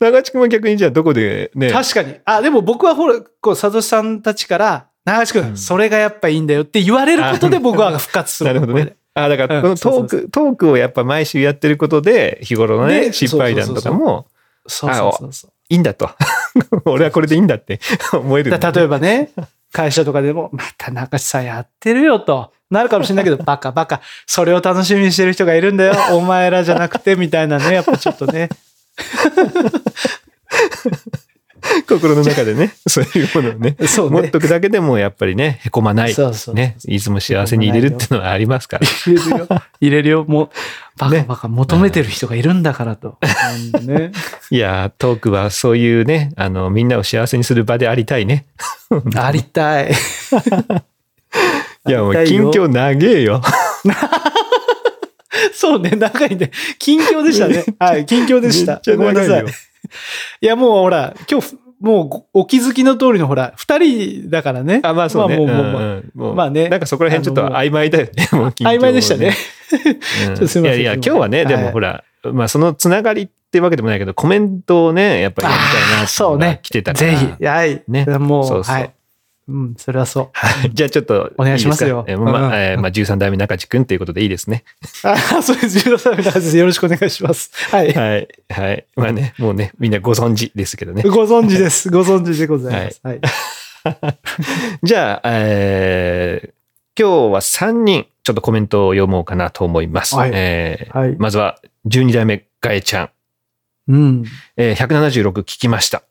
中地くん は逆にじゃあどこでね、確かに。あ、でも僕はほら、こう、佐藤さんたちから、長橋君、それがやっぱいいんだよって言われることで僕は復活する。なるほどね。ああ、だから、うんこのトーク、トークをやっぱ毎週やってることで、日頃のね、ね失敗談とかも、そうそうそうそう。いいんだと。俺はこれでいいんだって 思えるんだだ例えばね、会社とかでも、また中地さんやってるよと。なるかもしれないけど、バカバカ、それを楽しみにしてる人がいるんだよ。お前らじゃなくて、みたいなね、やっぱちょっとね。心の中でね、そういうものをね、そうね持っとくだけでもやっぱりね、へこまない。そうそうね、いつも幸せに入れるっていうのはありますから。入れるよ。入れるよ。もう、バカねバカ求めてる人がいるんだからと。うんね、いやー、トークはそういうね、あの、みんなを幸せにする場でありたいね。ありたい。いや、もう近況長えよ。そうね、長いね。近況でしたね。はい、近況でした。ごめんなさい長いや、もうほら、今日、もうごお気づきの通りのほら、二人だからね。あ、まあそうね。まあもう、もううんもうまあねなんかそこら辺ちょっと曖昧だよね。曖昧でしたね。うん ちょっとすいませんいやいや、今日はね、ではいもほら、まあそのつながりってわけでもないけど、コメントをね、やっぱりやりたいなそうね来てたから。ぜひ、はい。ねもう、そうそうはい。うん、それはそう。はいじゃあちょっとお願いしますよえーまうんあ、えーまあ、13代目中地君ということでいいですね。あ、そうです。重要さみたいです。よろしくお願いします。はい。はい。はい。まあね、もうね、みんなご存知ですけどね。ご存知です。ご存知でございます。はい。じゃあ、えー今日は3人、ちょっとコメントを読もうかなと思います。はいえーはいまずは、12代目ガエちゃん。うん。えー176聞きました。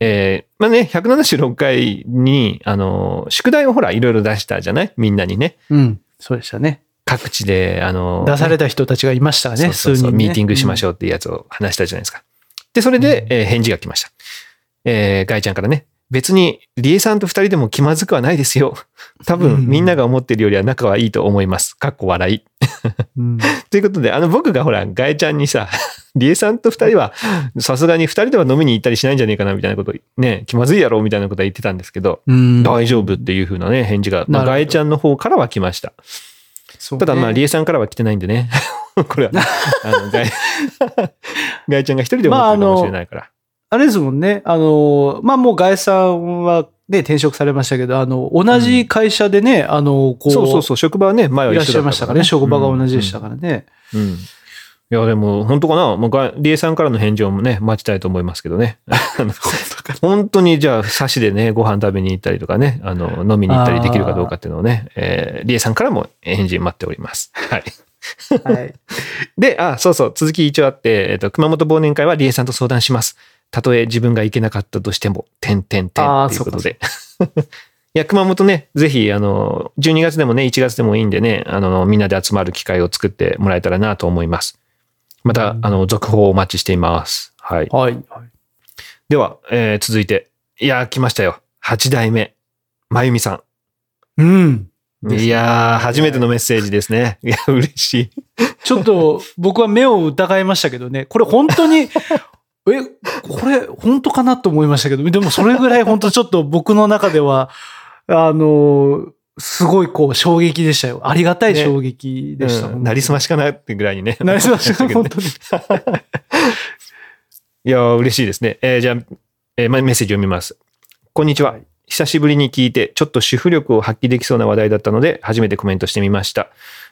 えーまあね、176回に、あの、宿題をほら、いろいろ出したじゃない？みんなにね。うん。そうでしたね。各地で、あの、出された人たちがいましたね、そうそうそう数人ね。ミーティングしましょょうっていうやつを話したじゃないですか。で、それで、えー返事が来ました。えーガイちゃんからね、別に、リエさんと二人でも気まずくはないですよ。多分、うんみんなが思ってるよりは仲はいいと思います。かっこ笑い。うん。ということで、あの、僕がほら、ガイちゃんにさ、リエさんと二人は、さすがに二人では飲みに行ったりしないんじゃねえかな、みたいなこと、ね、気まずいやろ、みたいなことは言ってたんですけど、うん。大丈夫っていう風なね、返事が、まあ、ガイちゃんの方からは来ました。ねただまあ、リエさんからは来てないんでね。これは、あの、ガイ、ガイちゃんが一人で思ってるかもしれないから。あれですもんね。あの、まあ、もうガエさんはね、転職されましたけど、あの、同じ会社でね、あの、こう、そうそうそう、職場はね、前はいらっ一緒だったしゃいましたからね。職場が同じでしたからね。うん。うんいや、でも、本当かな？もうリエさんからの返事をね、待ちたいと思いますけどね。本当に、じゃあ、差しでね、ご飯食べに行ったりとかね、あの、飲みに行ったりできるかどうかっていうのをね、えー、リエさんからも返事待っております。はい。はい。で、あ、そうそう、続き一応あって、えっ、と、熊本忘年会はリエさんと相談します。たとえ自分が行けなかったとしても、点点点あーということで。いや、熊本ね、ぜひ、あの、12月でもね、1月でもいいんでね、あの、みんなで集まる機会を作ってもらえたらなと思います。また、あの、続報をお待ちしています。はい。はい。はいでは、えー続いて、いやー、来ましたよ。8代目。まゆみさうん。ん。ですねいやー、初めてのメッセージですね。いや、嬉しい。ちょっと僕は目を疑いましたけどね、これ本当に、え、これ本当かなと思いましたけど、でもそれぐらい本当ちょっと僕の中では、あの、すごいこう衝撃でしたよ。ありがたい衝撃でした。うんなりすましかなってぐらいにね。なりすましかな、本当に。いやー、嬉しいですね。えーじゃあ、えーまメッセージ読みます。こんにちは。はい久しぶりに聞いて、ちょっと主婦力を発揮できそうな話題だったので、初めてコメントしてみました。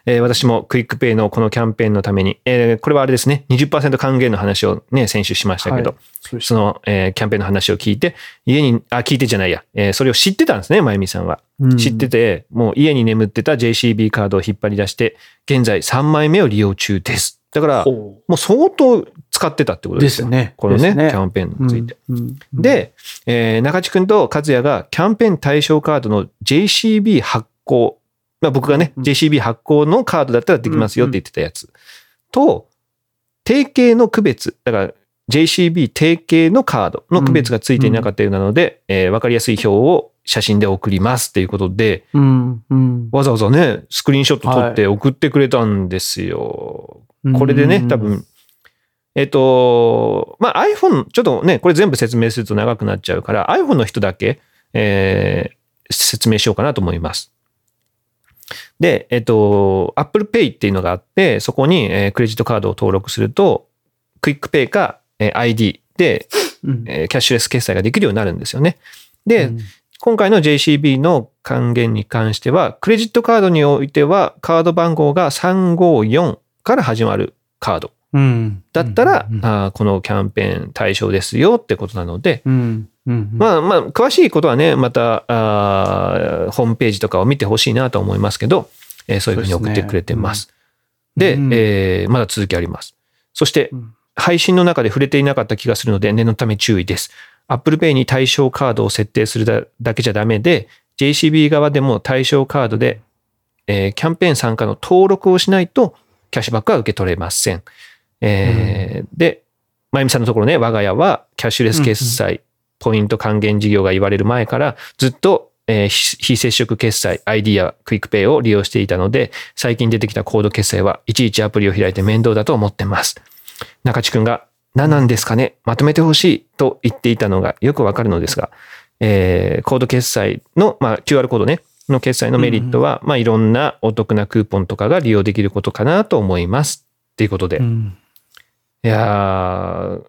えー私もクイックペイのこのキャンペーンのために、えーこれはあれですね、20%還元の話をね、先週しましたけど、はいその、えーキャンペーンの話を聞いて、家に、あ、聞いてじゃないや、えーそれを知ってたんですね、まゆみさんは。た知ってて、もう家に眠ってた JCB カードを引っ張り出して、現在3枚目を利用中です。だから、もほう相当使ってたってこうとですよ。ね。このね、ですキャンペーンについて。うんうんで、えー中地君と和也がキャンペーン対象カードの JCB 発行、まあ、僕がね、うん。JCB 発行のカードだったらできますよって言ってたやつ、と、定型の区別、だから JCB 定型のカードの区別がついていなかったようなので、えーわかりやすい表を写真で送りますっていうことで、うんうん。わざわざね、スクリーンショット撮って送ってくれたんですよ。うん。これでね、多分、えっと、まあ iPhone、ちょっとね、これ全部説明すると長くなっちゃうから、iPhone の人だけ、えー説明しようかなと思います。で、えっと、Apple Pay っていうのがあって、そこに、えークレジットカードを登録すると、クイックペイか、えー ID で、うん。えーキャッシュレス決済ができるようになるんですよね。で、うん。今回の JCB の還元に関しては、クレジットカードにおいては、カード番号が354から始まるカード。うん。だったら、うん。あーこのキャンペーン対象ですよってことなので、うんうんまあまあ、詳しいことはね、また、あーホームページとかを見てほしいなと思いますけど、えーそういうふうに送ってくれてます。でうんえーまだ続きあります。そして、うん配信の中で触れていなかった気がするので念のため注意です。Apple Pay に対象カードを設定するだけじゃダメで、JCB 側でも対象カードで、えーキャンペーン参加の登録をしないとキャッシュバックは受け取れません。えーで、まゆみさんのところね、我が家はキャッシュレス決済、ポイント還元事業が言われる前からずっと、え非接触決済、ID やクイックペイを利用していたので、最近出てきたコード決済はいちいちアプリを開いて面倒だと思ってます。中地くんが何なんですかねまとめてほしいと言っていたのがよくわかるのですが、えーコード決済の、まあ、QR コードね、の決済のメリットは、まあ、いろんなお得なクーポンとかが利用できることかなと思います。っていうことで。うんやー、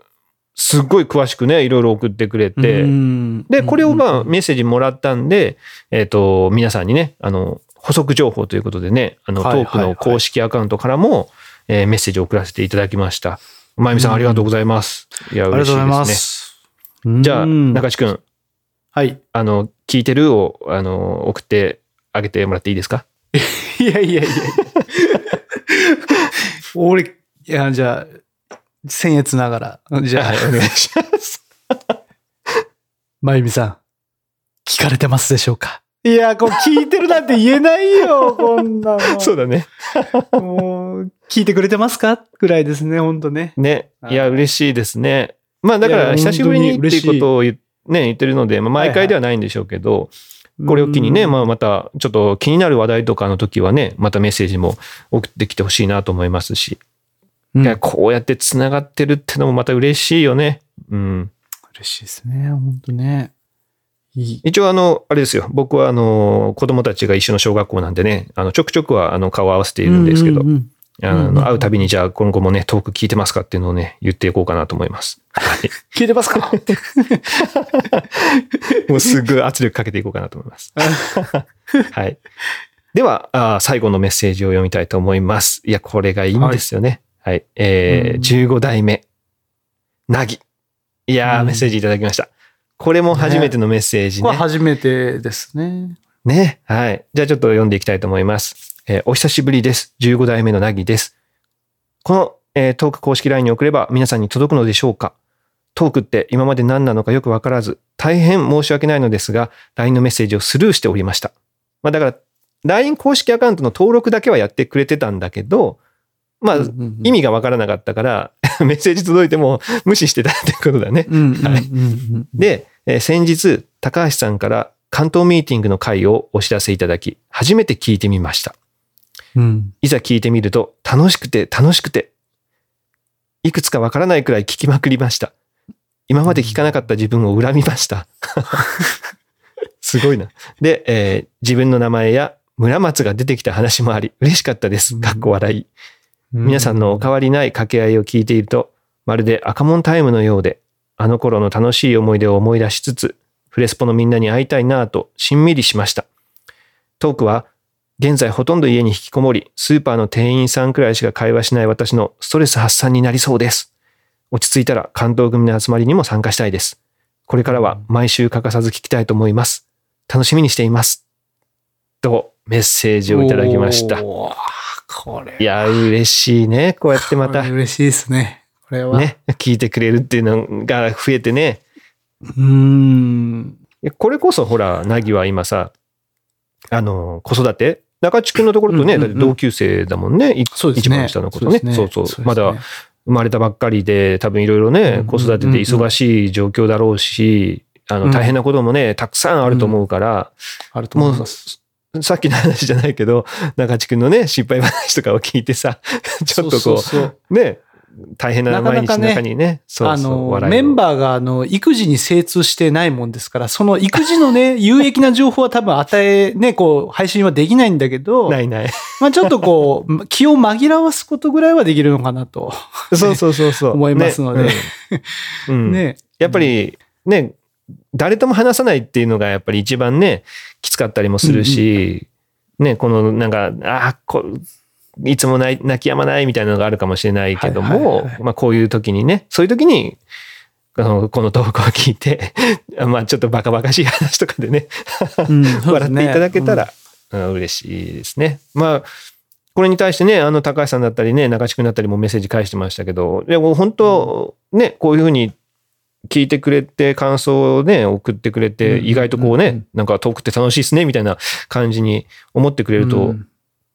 すっごい詳しくね、いろいろ送ってくれて、うんで、これをまあうんメッセージもらったんで、えっ、と、皆さんにね、あの、補足情報ということでね、あの、トはいークの公式アカウントからも、えーメッセージを送らせていただきました。まゆみさん、うんありがとうございます。いや、嬉しいですす。ね。じゃあ、うん中地くん、はい。あの、聞いてるを、あの、送ってあげてもらっていいですか？いやいやいやいや。俺、いや、じゃあ、僭越ながら。じゃあ、はい、お願いします。まゆみさん、聞かれてますでしょうか？いや、こう聞いてるなんて言えないよ、こんなの。そうだね。もう、聞いてくれてますか？ぐらいですね、ほんとね。ね。はいいや、嬉しいですね。まあ、だから、久しぶりにっていうことを言,、ね、言ってるので、まあ、毎回ではないんでしょうけど、これを機にね、うんまあ、また、ちょっと気になる話題とかの時はね、またメッセージも送ってきてほしいなと思いますし、うんいや、こうやって繋がってるってのもまた嬉しいよね。うん。嬉しいですね、ほんとね。一応、あの、あれですよ。僕は、あの、子供たちが一緒の小学校なんでね、あの、ちょくちょくは、あの、顔を合わせているんですけど、うんうんうんあうんうんの、会うたびに、じゃあ、今後もね、トーク聞いてますかっていうのをね、言っていこうかなと思います。はい。聞いてますか？もうすぐ圧力かけていこうかなと思います。はい。では、あー最後のメッセージを読みたいと思います。いや、これがいいんですよね。はい。えーうん15代目、なぎ。いやー、うんメッセージいただきました。これも初めてのメッセージね。これ初めてですね。ね。はい。じゃあちょっと読んでいきたいと思います。えーお久しぶりです。15代目のなぎです。この、えートーク公式 LINE に送れば皆さんに届くのでしょうかトークって今まで何なのかよくわからず、大変申し訳ないのですが、LINE のメッセージをスルーしておりました。まあだから、LINE 公式アカウントの登録だけはやってくれてたんだけど、まあ、意味がわからなかったから、メッセージ届いても無視してたってことだね。で、えー先日、高橋さんから関東ミーティングの回をお知らせいただき、初めて聞いてみました。うん。いざ聞いてみると、楽しくて楽しくて、いくつかわからないくらい聞きまくりました。今まで聞かなかった自分を恨みました。すごいな。で、えー自分の名前や村松が出てきた話もあり、嬉しかったです。うんかっこ笑い。皆さんのお変わりない掛け合いを聞いていると、まるで赤門タイムのようで、あの頃の楽しい思い出を思い出しつつ、フレスポのみんなに会いたいなぁと、しんみりしました。トークは、現在ほとんど家に引きこもり、スーパーの店員さんくらいしか会話しない私のストレス発散になりそうです。落ち着いたら関東組の集まりにも参加したいです。これからは毎週欠かさず聞きたいと思います。楽しみにしています。と、メッセージをいただきました。これ。いや、嬉しいね。こうやってまた嬉しいですね。これは。ね、聞いてくれるっていうのが増えてね。うーん。これこそほら、なぎは今さ、あの、子育て？中地君のところとね、うんうんうん同級生だもんね。いそうですね。一番下の子とね。そうそうねまだ生まれたばっかりで、多分いろいろね、うん子育てで忙しい状況だろうし、あの、うん大変なこともね、たくさんあると思うから、あると思います。さっきの話じゃないけど、中地君のね、失敗話とかを聞いてさ、ちょっとこう、ね、大変な毎日の中にね、あの、メンバーが、あの、育児に精通してないもんですから、その育児のね、有益な情報は多分与え、ね、こう、配信はできないんだけど、ないない。まあちょっとこう、気を紛らわすことぐらいはできるのかなと。そうそうそうそう。思いますのでね。やっぱりね、誰とも話さないっていうのがやっぱり一番ね、きつかったりもするし、ね、このなんか、ああ、こいつも泣い泣き止まないみたいなのがあるかもしれないけどもまあこういう時にね、そういう時に、あのこのトークを聞いて、まあちょっとバカバカしい話とかでね、うん 笑っていただけたら、うん。嬉しいですね。まあ、これに対してね、あの、高橋さんだったりね、中地君だったりもメッセージ返してましたけど、でも本当、ね、こういうふうに聞いてくれて、感想をね、送ってくれて、うん意外とこうねうん、なんかトークって楽しいですね、みたいな感じに思ってくれると、うん。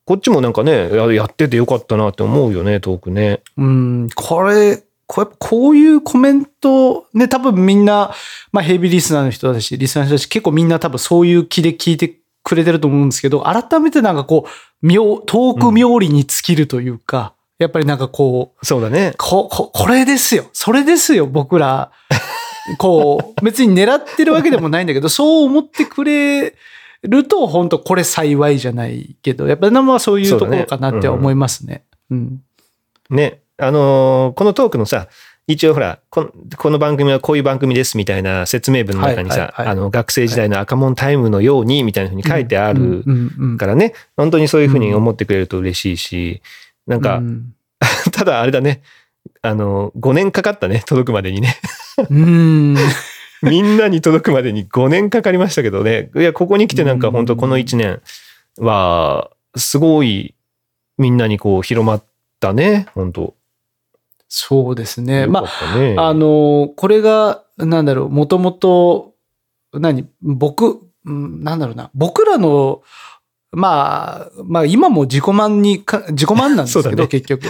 こっちもなんかね、ややっててよかったなって思うよね、トークね。うん、これ、こうこういうコメント、ね、多分みんな、まあヘビーリスナーの人だし、リスナーの人だし、結構みんな多分そういう気で聞いてくれてると思うんですけど、改めてなんかこう、妙、トーク妙利に尽きるというか、やっぱりなんかこう、そうだね。こ、こ、これですよ。それですよ、僕ら。こう、別に狙ってるわけでもないんだけど、そう思ってくれると、本当これ幸いじゃないけど、やっぱりまあそういうところかなって思いますね。うん。ね、あのーこのトークのさ、一応ほらこの、この番組はこういう番組ですみたいな説明文の中にさ、あの、学生時代の赤門タイムのようにみたいなふうに書いてあるからね、本当にそういうふうに思ってくれると嬉しいし、なんかう、ん ただあれだね、あの、5年かかったね、届くまでにね。うん。みんなに届くまでに5年かかりましたけどね。いや、ここに来てなんか本当この1年は、すごいみんなにこう広まったね、本当そうですね。よまあ。あの、これが、なんだろう、もともと、何、僕、うんなんだろうな、僕らの、まあ、まあ今も自己満にか、自己満なんですけど、ね。結局。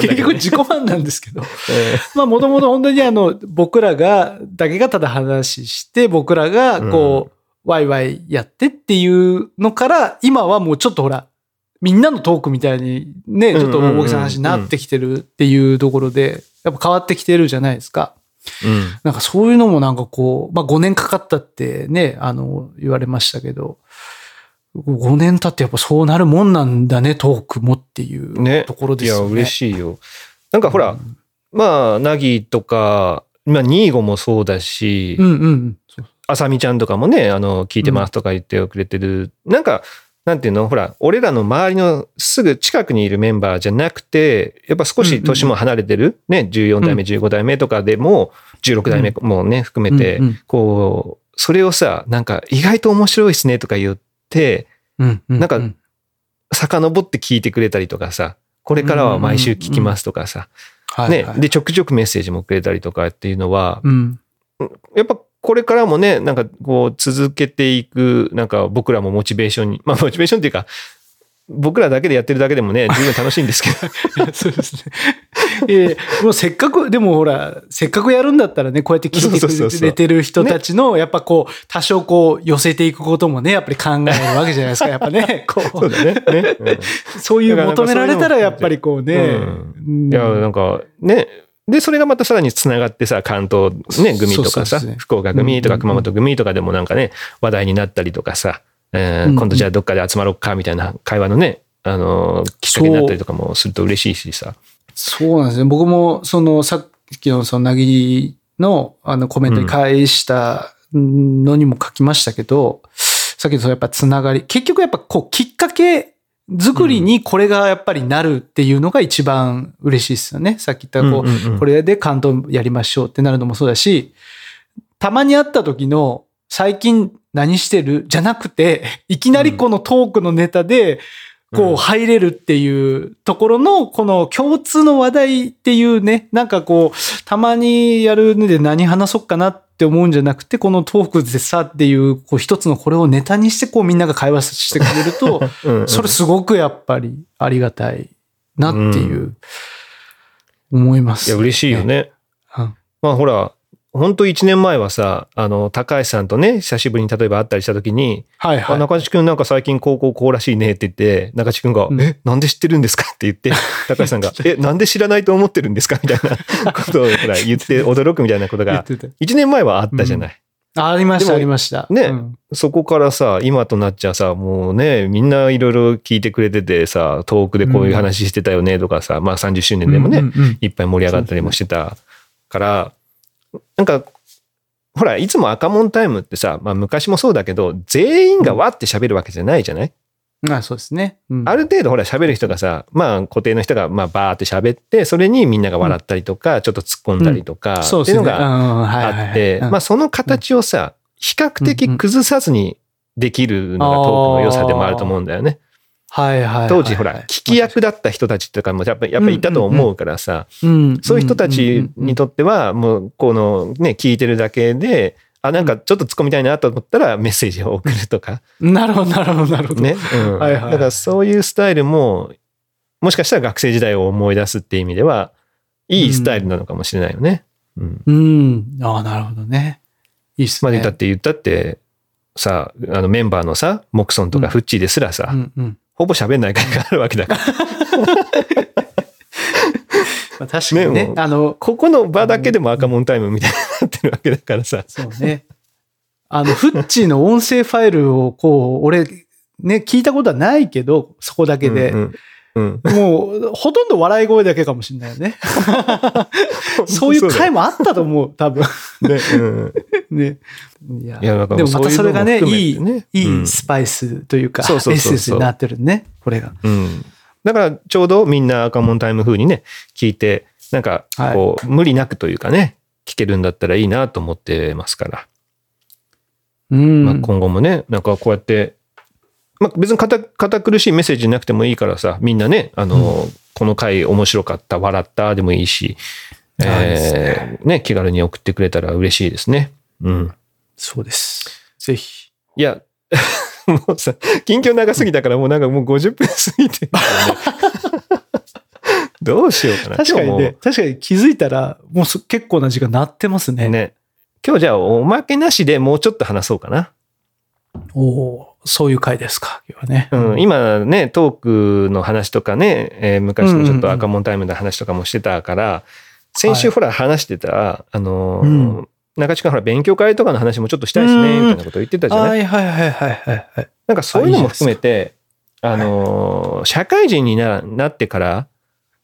結局自己満なんですけど。えまあもともと本当にあの、僕らが、だけがただ話して、僕らがこう、ワイワイやってっていうのから、今はもうちょっとほら、みんなのトークみたいにね、ちょっと大木さんの話になってきてるっていうところで、やっぱ変わってきてるじゃないですか。ーうん。なんかそういうのもなんかこう、まあ5年かかったってね、あの、言われましたけど、5年経ってやっぱそうなるもんなんだね、トークもっていうね。ところでいや、すよね。嬉しいよ。なんかほら、まあ、ナギとか、まあ、ニーゴもそうだし、うんうん。そうあさみちゃんとかもね、あの、聞いてますとか言ってくれてる。なんか、なんていうの？ほら、俺らの周りのすぐ近くにいるメンバーじゃなくて、やっぱ少し年も離れてる、ね、14代目、うん。15代目とかでも、16代目もね、含めて、うんうん。こう、それをさ、なんか意外と面白いっすねとか言って、うんうなんか遡って聞いてくれたりとかさ、これからは毎週聞きますとかさ、ねで、ちょくちょくメッセージもくれたりとかっていうのは、うん。やっぱこれからもね、なんかこう続けていく、なんか僕らもモチベーションに、まあモチベーションっていうか、僕らだけでやってるだけでもね、十分楽しいんですけど。そうですね。ええもうせっかく、でもほら、せっかくやるんだったらね、こうやって聞いてくれてる人たちの、やっぱこう、多少こう、寄せていくこともね、やっぱり考えるわけじゃないですか、やっぱね。こう、そうだね。ね。う んそういう求められたら、やっぱりこうね。うんいや、なんかね、で、それがまたさらに繋がってさ、関東ね、組とかさ、そうそうですね福岡組とか熊本組とかでもなんかね、話題になったりとかさ、えーうんうん今度じゃあどっかで集まろうかみたいな会話のね、あのー、きっかけになったりとかもすると嬉しいしさ。そうなんですね。僕も、その、さっきの、その、なぎりの、あの、コメントに返したのにも書きましたけど、さっきの、そのやっぱつながり、結局やっぱ、こう、きっかけ作りにこれがやっぱりなるっていうのが一番嬉しいですよね。さっき言った、こう、うんうんうんこれで関東やりましょうってなるのもそうだし、たまに会った時の、最近何してる？じゃなくて、いきなりこのトークのネタで、うん。こう入れるっていうところの、この共通の話題っていうね、なんかこう、たまにやるので何話そうかなって思うんじゃなくて、このトークでさっていう、こう一つのこれをネタにしてこうみんなが会話してくれると、うんうん。それすごくやっぱりありがたいなっていう、思います。いや、嬉しいよね。うん。まあほら、本当一年前はさ、あの、高橋さんとね、久しぶりに例えば会ったりした時に、はいはい。あ中地君なんか最近高校こうらしいねって言って、中地君が、うん。え、なんで知ってるんですか？って言って、高橋さんが、え、なんで知らないと思ってるんですか？みたいな ことをほら言って驚くみたいなことが、言ってた。1年前はあったじゃない。あありました、ありました。ねうん。そこからさ、今となっちゃさ、もうね、みんないろいろ聞いてくれててさ、遠くでこういう話してたよねとかさ、まあ30周年でもね、うんうんうん。いっぱい盛り上がったりもしてたから、なんか、ほら、いつも赤モンタイムってさ、まあ昔もそうだけど、全員がわって喋るわけじゃないじゃない、あそうですね。うん。ある程度ほら喋る人がさ、まあ固定の人がまあバーって喋って、それにみんなが笑ったりとか、ちょっと突っ込んだりとか。っていうのがあって、うん。まあその形をさ、比較的崩さずにできるのがトークの良さでもあると思うんだよね。はいはいはいはい。当時ほら、聞き役だった人たちとかもやっぱやっぱりいたと思うからさ、うんそういう人たちにとっては、もうこのね、聞いてるだけで、あ、なんかちょっと突っ込みたいなと思ったらメッセージを送るとか、なるほど、なるほど、なるほど。ね？うんはいはいだからそういうスタイルも、もしかしたら学生時代を思い出すっていう意味では、いいスタイルなのかもしれないよね。うん。うん。ああ、なるほどね。いいっすね。まあ、だって言ったって、さ、あのメンバーのさ、モクソンとかフッチーですらさ、うんうん。ほぼ喋んない回があるわけだから、まあ、確かにねねあの、ここの場だけでも赤モンタイムみたいになってるわけだからさ。そうね。あの、フッチーの音声ファイルをこう、俺、ね、聞いたことはないけど、そこだけで。うんうん。もう、ほとんど笑い声だけかもしれないよね。そういう回もあったと思う、多分。うんね。うん ね。いやいやでもまたそれがね、いういいいうんいスパイスというか、エッセンスになってるね、これが。うん。だからちょうどみんな赤モンタイム風にね、聞いて、なんかこう、無理なくというかね、聞けるんだったらいいなと思ってますから。うん。まあ、今後もね、なんかこうやって、まあ、別に堅堅苦しいメッセージなくてもいいからさ、みんなね、あの、この回面白かった、笑ったでもいいし、あいえーね、気軽に送ってくれたら嬉しいですね。うん。そうです。ぜひ。いや、もうさ、近況長すぎたからもうなんかもう50分過ぎてね どうしようかな。確かにね確かに気づいたら、もうそ結構な時間なってますね。もね。今日じゃあおまけなしでもうちょっと話そうかな。おおーそういう回ですか、今日はね。うん、今ね、トークの話とかね、えー昔のちょっと赤モンタイムの話とかもしてたから、先週はいほら話してた、あのーうん。中地君ほら勉強会とかの話もちょっとしたいですね、うん。みたいなこと言ってたじゃない、はいはいはいはいはいはい。なんかそういうのも含めて、あいのー社会人にななってから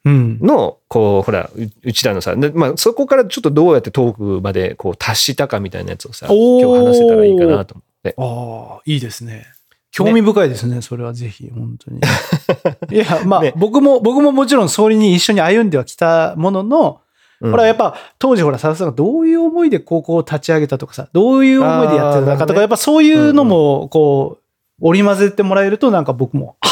うん。の、こう、ほら、ううちらのさ、でまあそこからちょっとどうやってトークまでこう達したかみたいなやつをさ、今日話せたらいいかなと思。ああ、いいですね。興味深いですね、それはぜひ、本当に。いや、まあ、ね僕も、僕ももちろんそれに一緒に歩んではきたものの、うんほら、やっぱ、当時ほら、佐々さんがどういう思いで高校を立ち上げたとかさ、どういう思いでやってたかとか、やっぱそういうのも、こう、織り交ぜてもらえると、なんか僕も、あ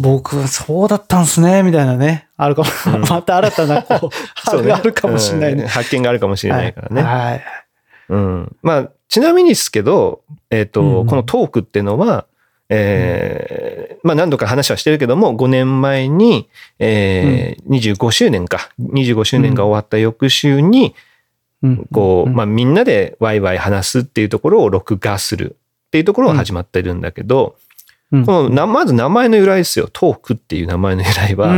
僕、そうだったんすね、みたいなね、あるかも、うん また新たな、こう、あるかもしれないうんね。発見があるかもしれないからね。はい。はいうん。まあ、ちなみにですけど、えっ、と、うんうん。このトークっていうのは、えーまあ何度か話はしてるけども、5年前に、えー25周年か、25周年が終わった翌週に、うん。こう、ん。まあみんなでワイワイ話すっていうところを録画するっていうところが始まってるんだけど、うん。このな、まず名前の由来ですよ。トークっていう名前の由来は。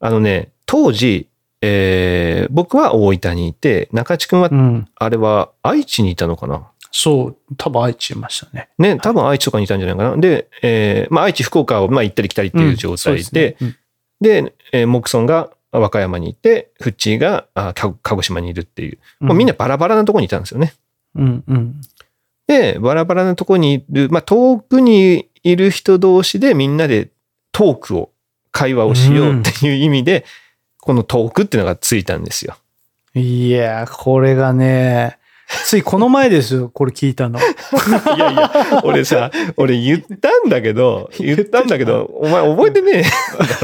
あのね、当時、えー僕は大分にいて、中地君は、うん。あれは愛知にいたのかな？そう、多分愛知いましたね。ね、多分愛知とかにいたんじゃないかな。で、えーまあ愛知、福岡をまあ行ったり来たりっていう状態で、うん、で、えーモクソンが和歌山にいて、フッチーがあか鹿児島にいるっていう、うんもうみんなバラバラなところにいたんですよね。うん、うん。で、バラバラなところにいる、まあ遠くにいる人同士でみんなでトークを、会話をしようっていう意味で、このトークっていうのがついたんですよ。いや、これがね、ついこの前ですよ、これ聞いたの。いやいや、俺さ、俺言ったんだけど、言ったんだけど、お前覚えてねえだ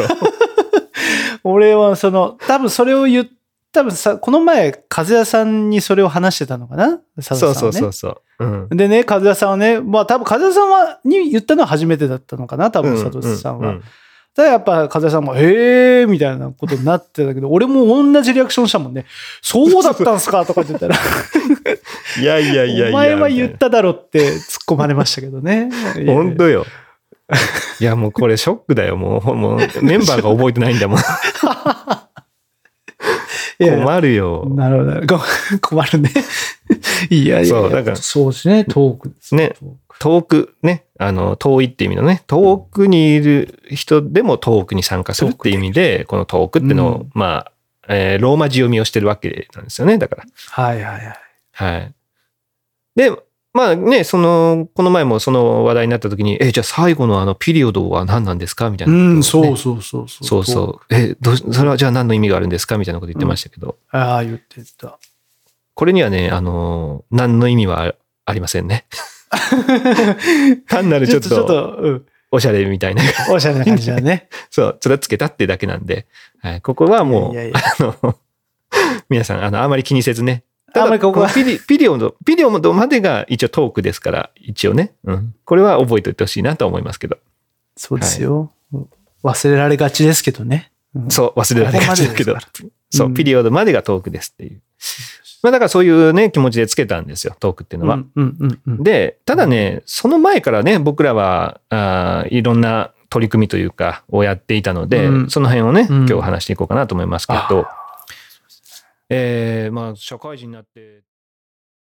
ろ。俺はその、多分それを言っ多分さ、この前、和也さんにそれを話してたのかな？佐そうそうそうそう。うん。でね、和也さんはね、まあ多分和也さんは、に言ったのは初めてだったのかな？多分佐藤さんは。ううただやっぱ和也さんも、へーみたいなことになってたけど、俺も同じリアクションしたもんね。そうだったんすかとかって言ったら、いやいやいやいや。お前は言っみただろって突っ込まれましたけどね。本当よ。いやもうこれショックだよ。もう、もうメンバーが覚えてないんだもん。困るよ。なるほどなるほど。ご困るね。いやいやいやそうだからそうですね、トークですね遠く、ね、あの、遠いって意味のね、遠くにいる人でも遠くに参加するって意味で、この遠くってのを、うんまあ、えーローマ字読みをしてるわけなんですよね、だから。はいはいはい。はい。で、まあね、その、この前もその話題になった時に、え、じゃあ最後のあのピリオドは何なんですかみたいうな、ん、そうそうそうそう。そうそう。え、どうそれはじゃあ何の意味があるんですかみたいなこと言ってましたけど、ああ、言ってた。これにはね、あの、何の意味はありませんね。単なるちょっちょっと、ちょっとと、うん。おしゃれみたいな。おしゃれな感じだね。そう、それをつけたってだけなんで、はい、ここはもう、いやいやいあの、皆さん、あの、あまり気にせずね。ただ、ここはピリピリオド、ピリオドまでが一応トークですから、一応ね。うん。これは覚えておいてほしいなと思いますけど。そうですよ。忘れられがちですけどね。うんそう、忘れられがちだけどここ。そうう、んピリオドまでがトークですっていう。まあだからそういうね、気持ちでつけたんですよ、トークっていうのは。うんうんうんうん。で、ただね、その前からね、僕らは、あーいろんな取り組みというか、をやっていたので、うんその辺をね、うん今日話していこうかなと思いますけあど、えーまあ、社会人になって、